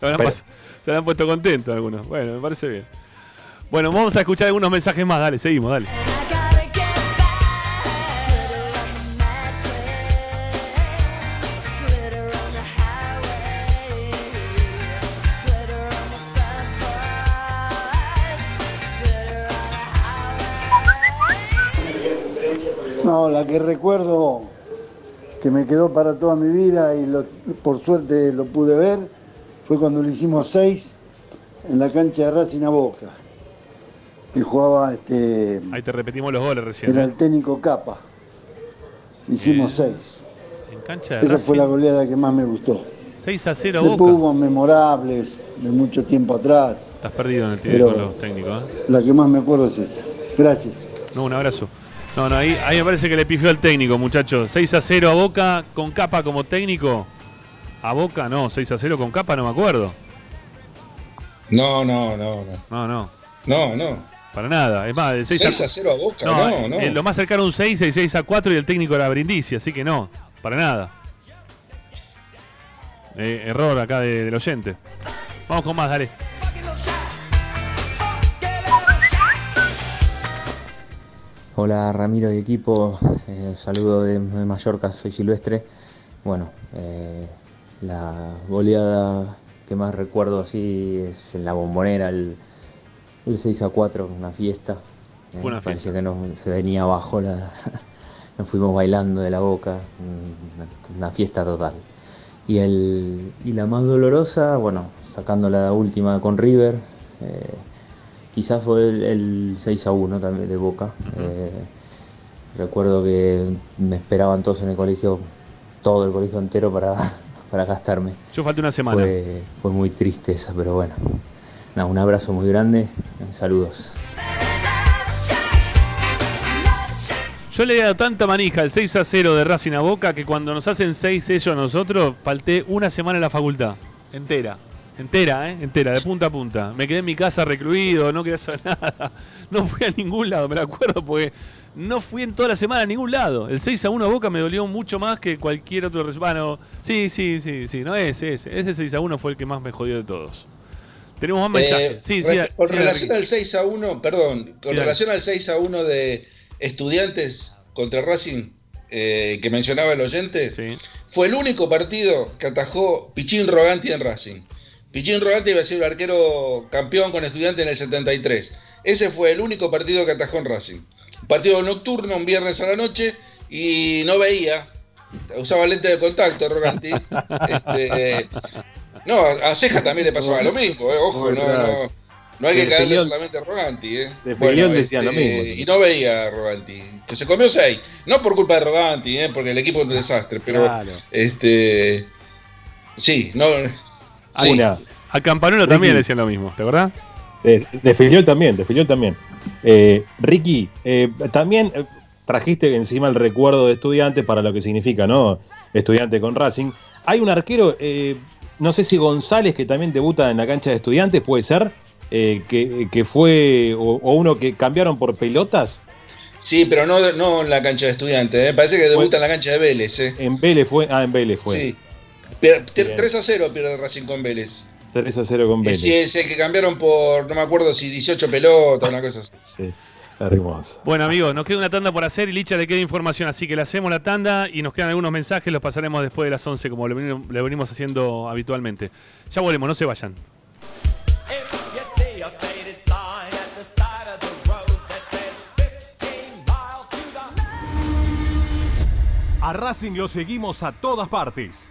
Lo habrán pas- se habrán puesto contentos algunos. Bueno, me parece bien. Bueno, vamos a escuchar algunos mensajes más. Dale, seguimos, dale. No, la que recuerdo que me quedó para toda mi vida y lo- por suerte lo pude ver fue cuando le hicimos seis en la cancha de Racing a Boca. Y jugaba este. Ahí te repetimos los goles recién. Era ¿eh? el técnico Capa. Hicimos seis. En cancha de Esa fue la goleada que más me gustó. 6 a 0 Después Boca. hubo memorables de mucho tiempo atrás. Estás perdido en el tiro Pero- con los técnicos. ¿eh? La que más me acuerdo es esa. Gracias. No, un abrazo. No, no, ahí, ahí me parece que le pifió al técnico, muchachos. 6 a 0 a Boca con capa como técnico. A Boca no, 6 a 0 con capa no me acuerdo. No, no, no, no. No, no. No, no. Para nada. Es más, el 6, 6 a 0 a Boca, no, no. eh, lo más cercano un 6 es 6 a 4 y el técnico era Brindisi, así que no, para nada. Eh, error acá de- del oyente. Vamos con más, dale. Hola Ramiro y equipo, eh, saludo de, de Mallorca, soy Silvestre. Bueno, eh, la goleada que más recuerdo así es en la bombonera, el, el 6 a 4, una fiesta. Eh, Fue una Parecía que no, se venía abajo, la, nos fuimos bailando de la boca, una, una fiesta total. Y, el, y la más dolorosa, bueno, sacando la última con River, eh, quizás fue el, el 6 a 1 también de Boca. Eh, recuerdo que me esperaban todos en el colegio todo el colegio entero para, para gastarme. Yo falté una semana. Fue, fue muy triste eso, pero bueno. Nada, un abrazo muy grande. Saludos. Yo le he dado tanta manija al 6 a 0 de Racing a Boca que cuando nos hacen 6 ellos a nosotros, falté una semana en la facultad. Entera. Entera, ¿eh? Entera, de punta a punta. Me quedé en mi casa recluido, no quería hacer nada. No fui a ningún lado, me lo acuerdo, porque no fui en toda la semana a ningún lado. El 6 a 1 a Boca me dolió mucho más que cualquier otro resultado. sí, sí, sí, sí, no ese, ese. Ese 6 a 1 fue el que más me jodió de todos. Tenemos más mensajes. Eh, sí, re- sí, con sí, relación al 6 a 1, perdón, con relación al 6 a 1 de Estudiantes contra Racing eh, que mencionaba el oyente, fue el único partido que atajó Pichín Roganti en Racing. Pichín Roganti iba a ser el arquero campeón con Estudiantes en el 73. Ese fue el único partido que atajó en Racing. Un partido nocturno, un viernes a la noche, y no veía. Usaba lente de contacto, Roganti. Este, no, a Ceja también le pasaba lo mismo, eh, ojo, no, no, no hay que caerle solamente a Roganti. Eh. de Filión decía lo mismo. Y no veía a Roganti, que se comió seis. No por culpa de Roganti, eh, porque el equipo es un desastre, pero Claro. este sí, no. Sí. Una. A Campanolo también le decían lo mismo, ¿de verdad? De, de Filiol también, de Filiol también. Eh, Ricky, eh, también eh, trajiste encima el recuerdo de estudiantes para lo que significa, ¿no? Estudiante con Racing. Hay un arquero, eh, no sé si González, que también debuta en la cancha de estudiantes, puede ser, eh, que, que fue, o, o uno que cambiaron por pelotas. Sí, pero no, no en la cancha de estudiantes, eh. parece que debuta en la cancha de Vélez. Eh. En Vélez fue, ah, en Vélez fue. Sí. Pier- Bien. 3 a 0 pierde Racing con Vélez. 3 a 0 con Y Vélez. sí, es el que cambiaron por, no me acuerdo si 18 pelotas, una cosa así. Sí, hermoso. Bueno, amigos, nos queda una tanda por hacer y Licha le queda información, así que le hacemos la tanda y nos quedan algunos mensajes, los pasaremos después de las 11, como lo venimos, lo venimos haciendo habitualmente. Ya volvemos, no se vayan. A Racing lo seguimos a todas partes,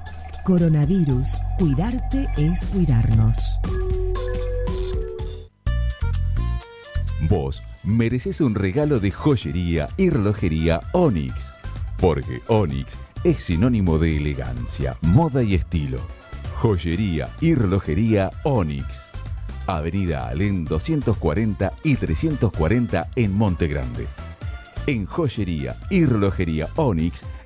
Coronavirus. Cuidarte es cuidarnos. Vos mereces un regalo de joyería y relojería Onyx. Porque Onyx es sinónimo de elegancia, moda y estilo. Joyería y relojería Onyx. Avenida Alén 240 y 340 en Monte Grande. En joyería y relojería Onyx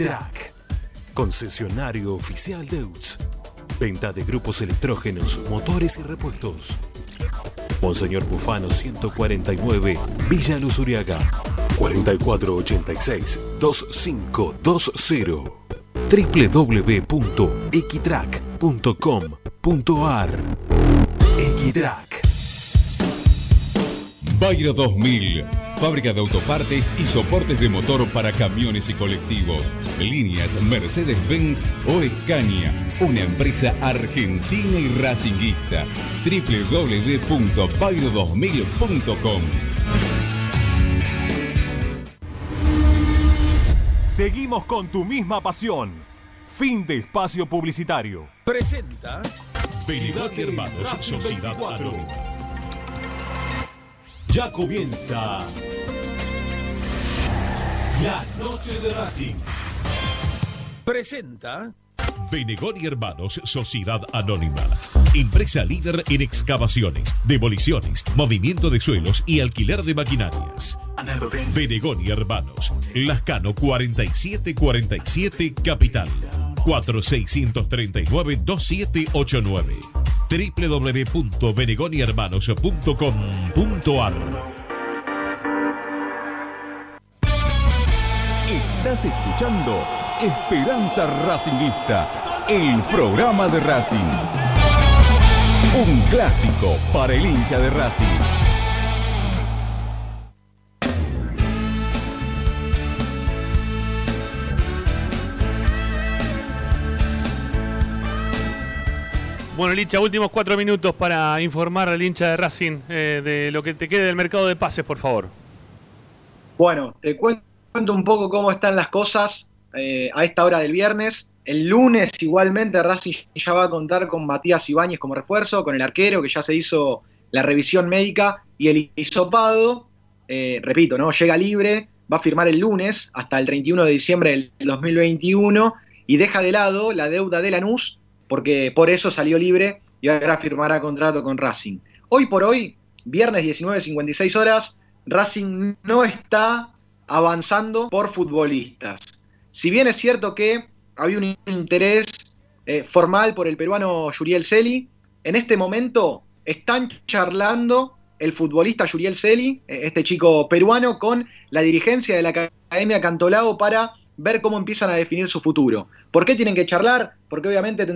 Equitrack, concesionario oficial de UTS. Venta de grupos electrógenos, motores y repuestos. Monseñor Bufano 149, Villa Luz Uriaga. 4486-2520. www.equitrack.com.ar Equitrack. Bayro 2000, fábrica de autopartes y soportes de motor para camiones y colectivos. Líneas Mercedes-Benz o Scania, una empresa argentina y racinguista. www.bayro2000.com Seguimos con tu misma pasión. Fin de espacio publicitario. Presenta Benedati Hermanos Sociedad Anónima. Ya comienza la noche de Racing. Presenta Benegoni Hermanos Sociedad Anónima. Empresa líder en excavaciones, demoliciones, movimiento de suelos y alquiler de maquinarias. Benegoni Hermanos. Lascano 4747 Capital. 4639-2789 www.benegonihermanos.com.ar Estás escuchando Esperanza Racingista, el programa de Racing. Un clásico para el hincha de Racing. Bueno, Licha, últimos cuatro minutos para informar al hincha de Racing eh, de lo que te quede del mercado de pases, por favor. Bueno, te cuento un poco cómo están las cosas eh, a esta hora del viernes. El lunes igualmente Racing ya va a contar con Matías Ibáñez como refuerzo, con el arquero que ya se hizo la revisión médica y el hisopado, eh, repito, ¿no? Llega libre, va a firmar el lunes hasta el 31 de diciembre del 2021 y deja de lado la deuda de Lanús porque por eso salió libre y ahora firmará contrato con Racing. Hoy por hoy, viernes 19.56 horas, Racing no está avanzando por futbolistas. Si bien es cierto que había un interés eh, formal por el peruano Yuriel Celi, en este momento están charlando el futbolista Yuriel Celi, eh, este chico peruano, con la dirigencia de la Academia Cantolao para ver cómo empiezan a definir su futuro. ¿Por qué tienen que charlar? Porque obviamente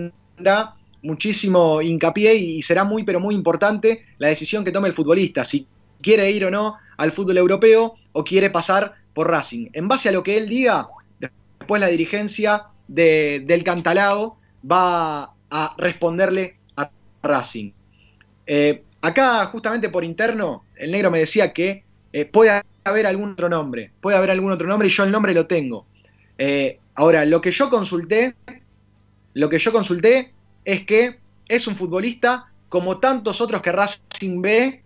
muchísimo hincapié y será muy pero muy importante la decisión que tome el futbolista, si quiere ir o no al fútbol europeo o quiere pasar por Racing. En base a lo que él diga, después la dirigencia de- del Cantalao va a responderle a Racing. Eh, acá, justamente por interno, el negro me decía que eh, puede haber algún otro nombre, puede haber algún otro nombre y yo el nombre lo tengo. Eh, ahora, lo que yo consulté, lo que yo consulté es que es un futbolista como tantos otros que Racing ve,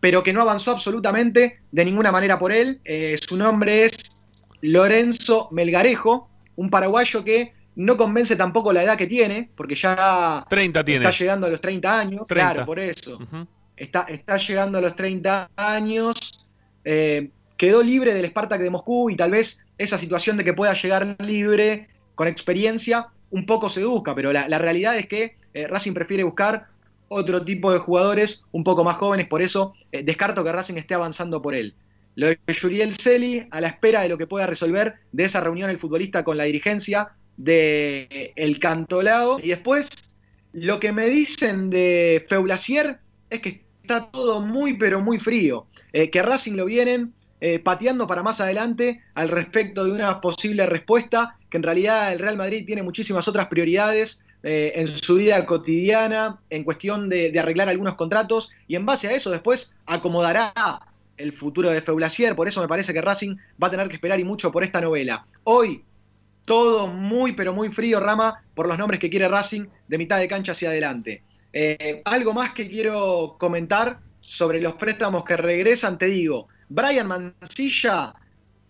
pero que no avanzó absolutamente de ninguna manera por él. Eh, su nombre es Lorenzo Melgarejo, un paraguayo que no convence tampoco la edad que tiene, porque ya 30 tiene. está llegando a los 30 años. 30. Claro, por eso. está, está llegando a los 30 años. eh, quedó libre del Spartak de Moscú y tal vez esa situación de que pueda llegar libre con experiencia un poco seduzca, pero la, realidad es que eh, Racing prefiere buscar otro tipo de jugadores un poco más jóvenes, por eso eh, descarto que Racing esté avanzando por él. Lo de Yuriel Celi, a la espera de lo que pueda resolver de esa reunión el futbolista con la dirigencia de eh, el Cantolao. Y después, lo que me dicen de Feulasier es que está todo muy, pero muy frío. Que Racing lo vienen pateando para más adelante al respecto de una posible respuesta, que en realidad el Real Madrid tiene muchísimas otras prioridades eh, en su vida cotidiana, en cuestión de, arreglar algunos contratos, y en base a eso después acomodará el futuro de Feulasier, por eso me parece que Racing va a tener que esperar y mucho por esta novela. Hoy, todo muy pero muy frío, Rama, por los nombres que quiere Racing de mitad de cancha hacia adelante. Eh, algo más que quiero comentar sobre los préstamos que regresan, te digo, Brian Mancilla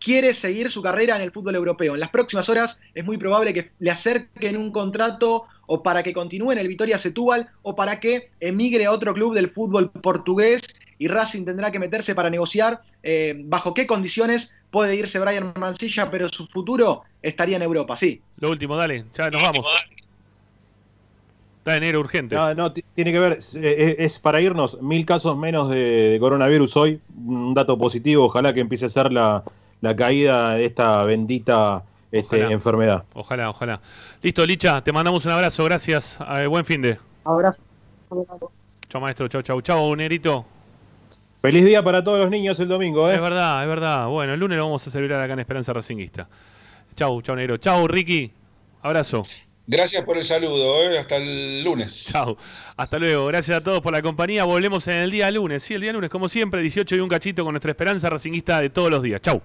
quiere seguir su carrera en el fútbol europeo. En las próximas horas es muy probable que le acerquen un contrato o para que continúe en el Vitoria Setúbal o para que emigre a otro club del fútbol portugués y Racing tendrá que meterse para negociar eh, bajo qué condiciones puede irse Brian Mancilla, pero su futuro estaría en Europa, sí. Lo último, dale, ya nos vamos. Está enero urgente. No, no, tiene que ver, es, es- es para irnos, mil casos menos de, de coronavirus hoy, un dato positivo, ojalá que empiece a ser la, la caída de esta bendita este, Ojalá. enfermedad. Ojalá, ojalá. Listo, Licha, te mandamos un abrazo, gracias. Eh, buen fin de. Abrazo. Chao, maestro, chao, chao. Chao, Nerito. Feliz día para todos los niños el domingo, ¿eh? Es verdad, es verdad. Bueno, el lunes lo vamos a celebrar acá en Esperanza Racinguista. Chau, chau, Negro. Chau, Ricky. Abrazo. Gracias por el saludo, ¿eh? hasta el lunes. Chau. Hasta luego. Gracias a todos por la compañía. Volvemos en el día lunes. Sí, el día lunes, como siempre, 18 y un cachito con nuestra Esperanza Racinguista de todos los días. Chau.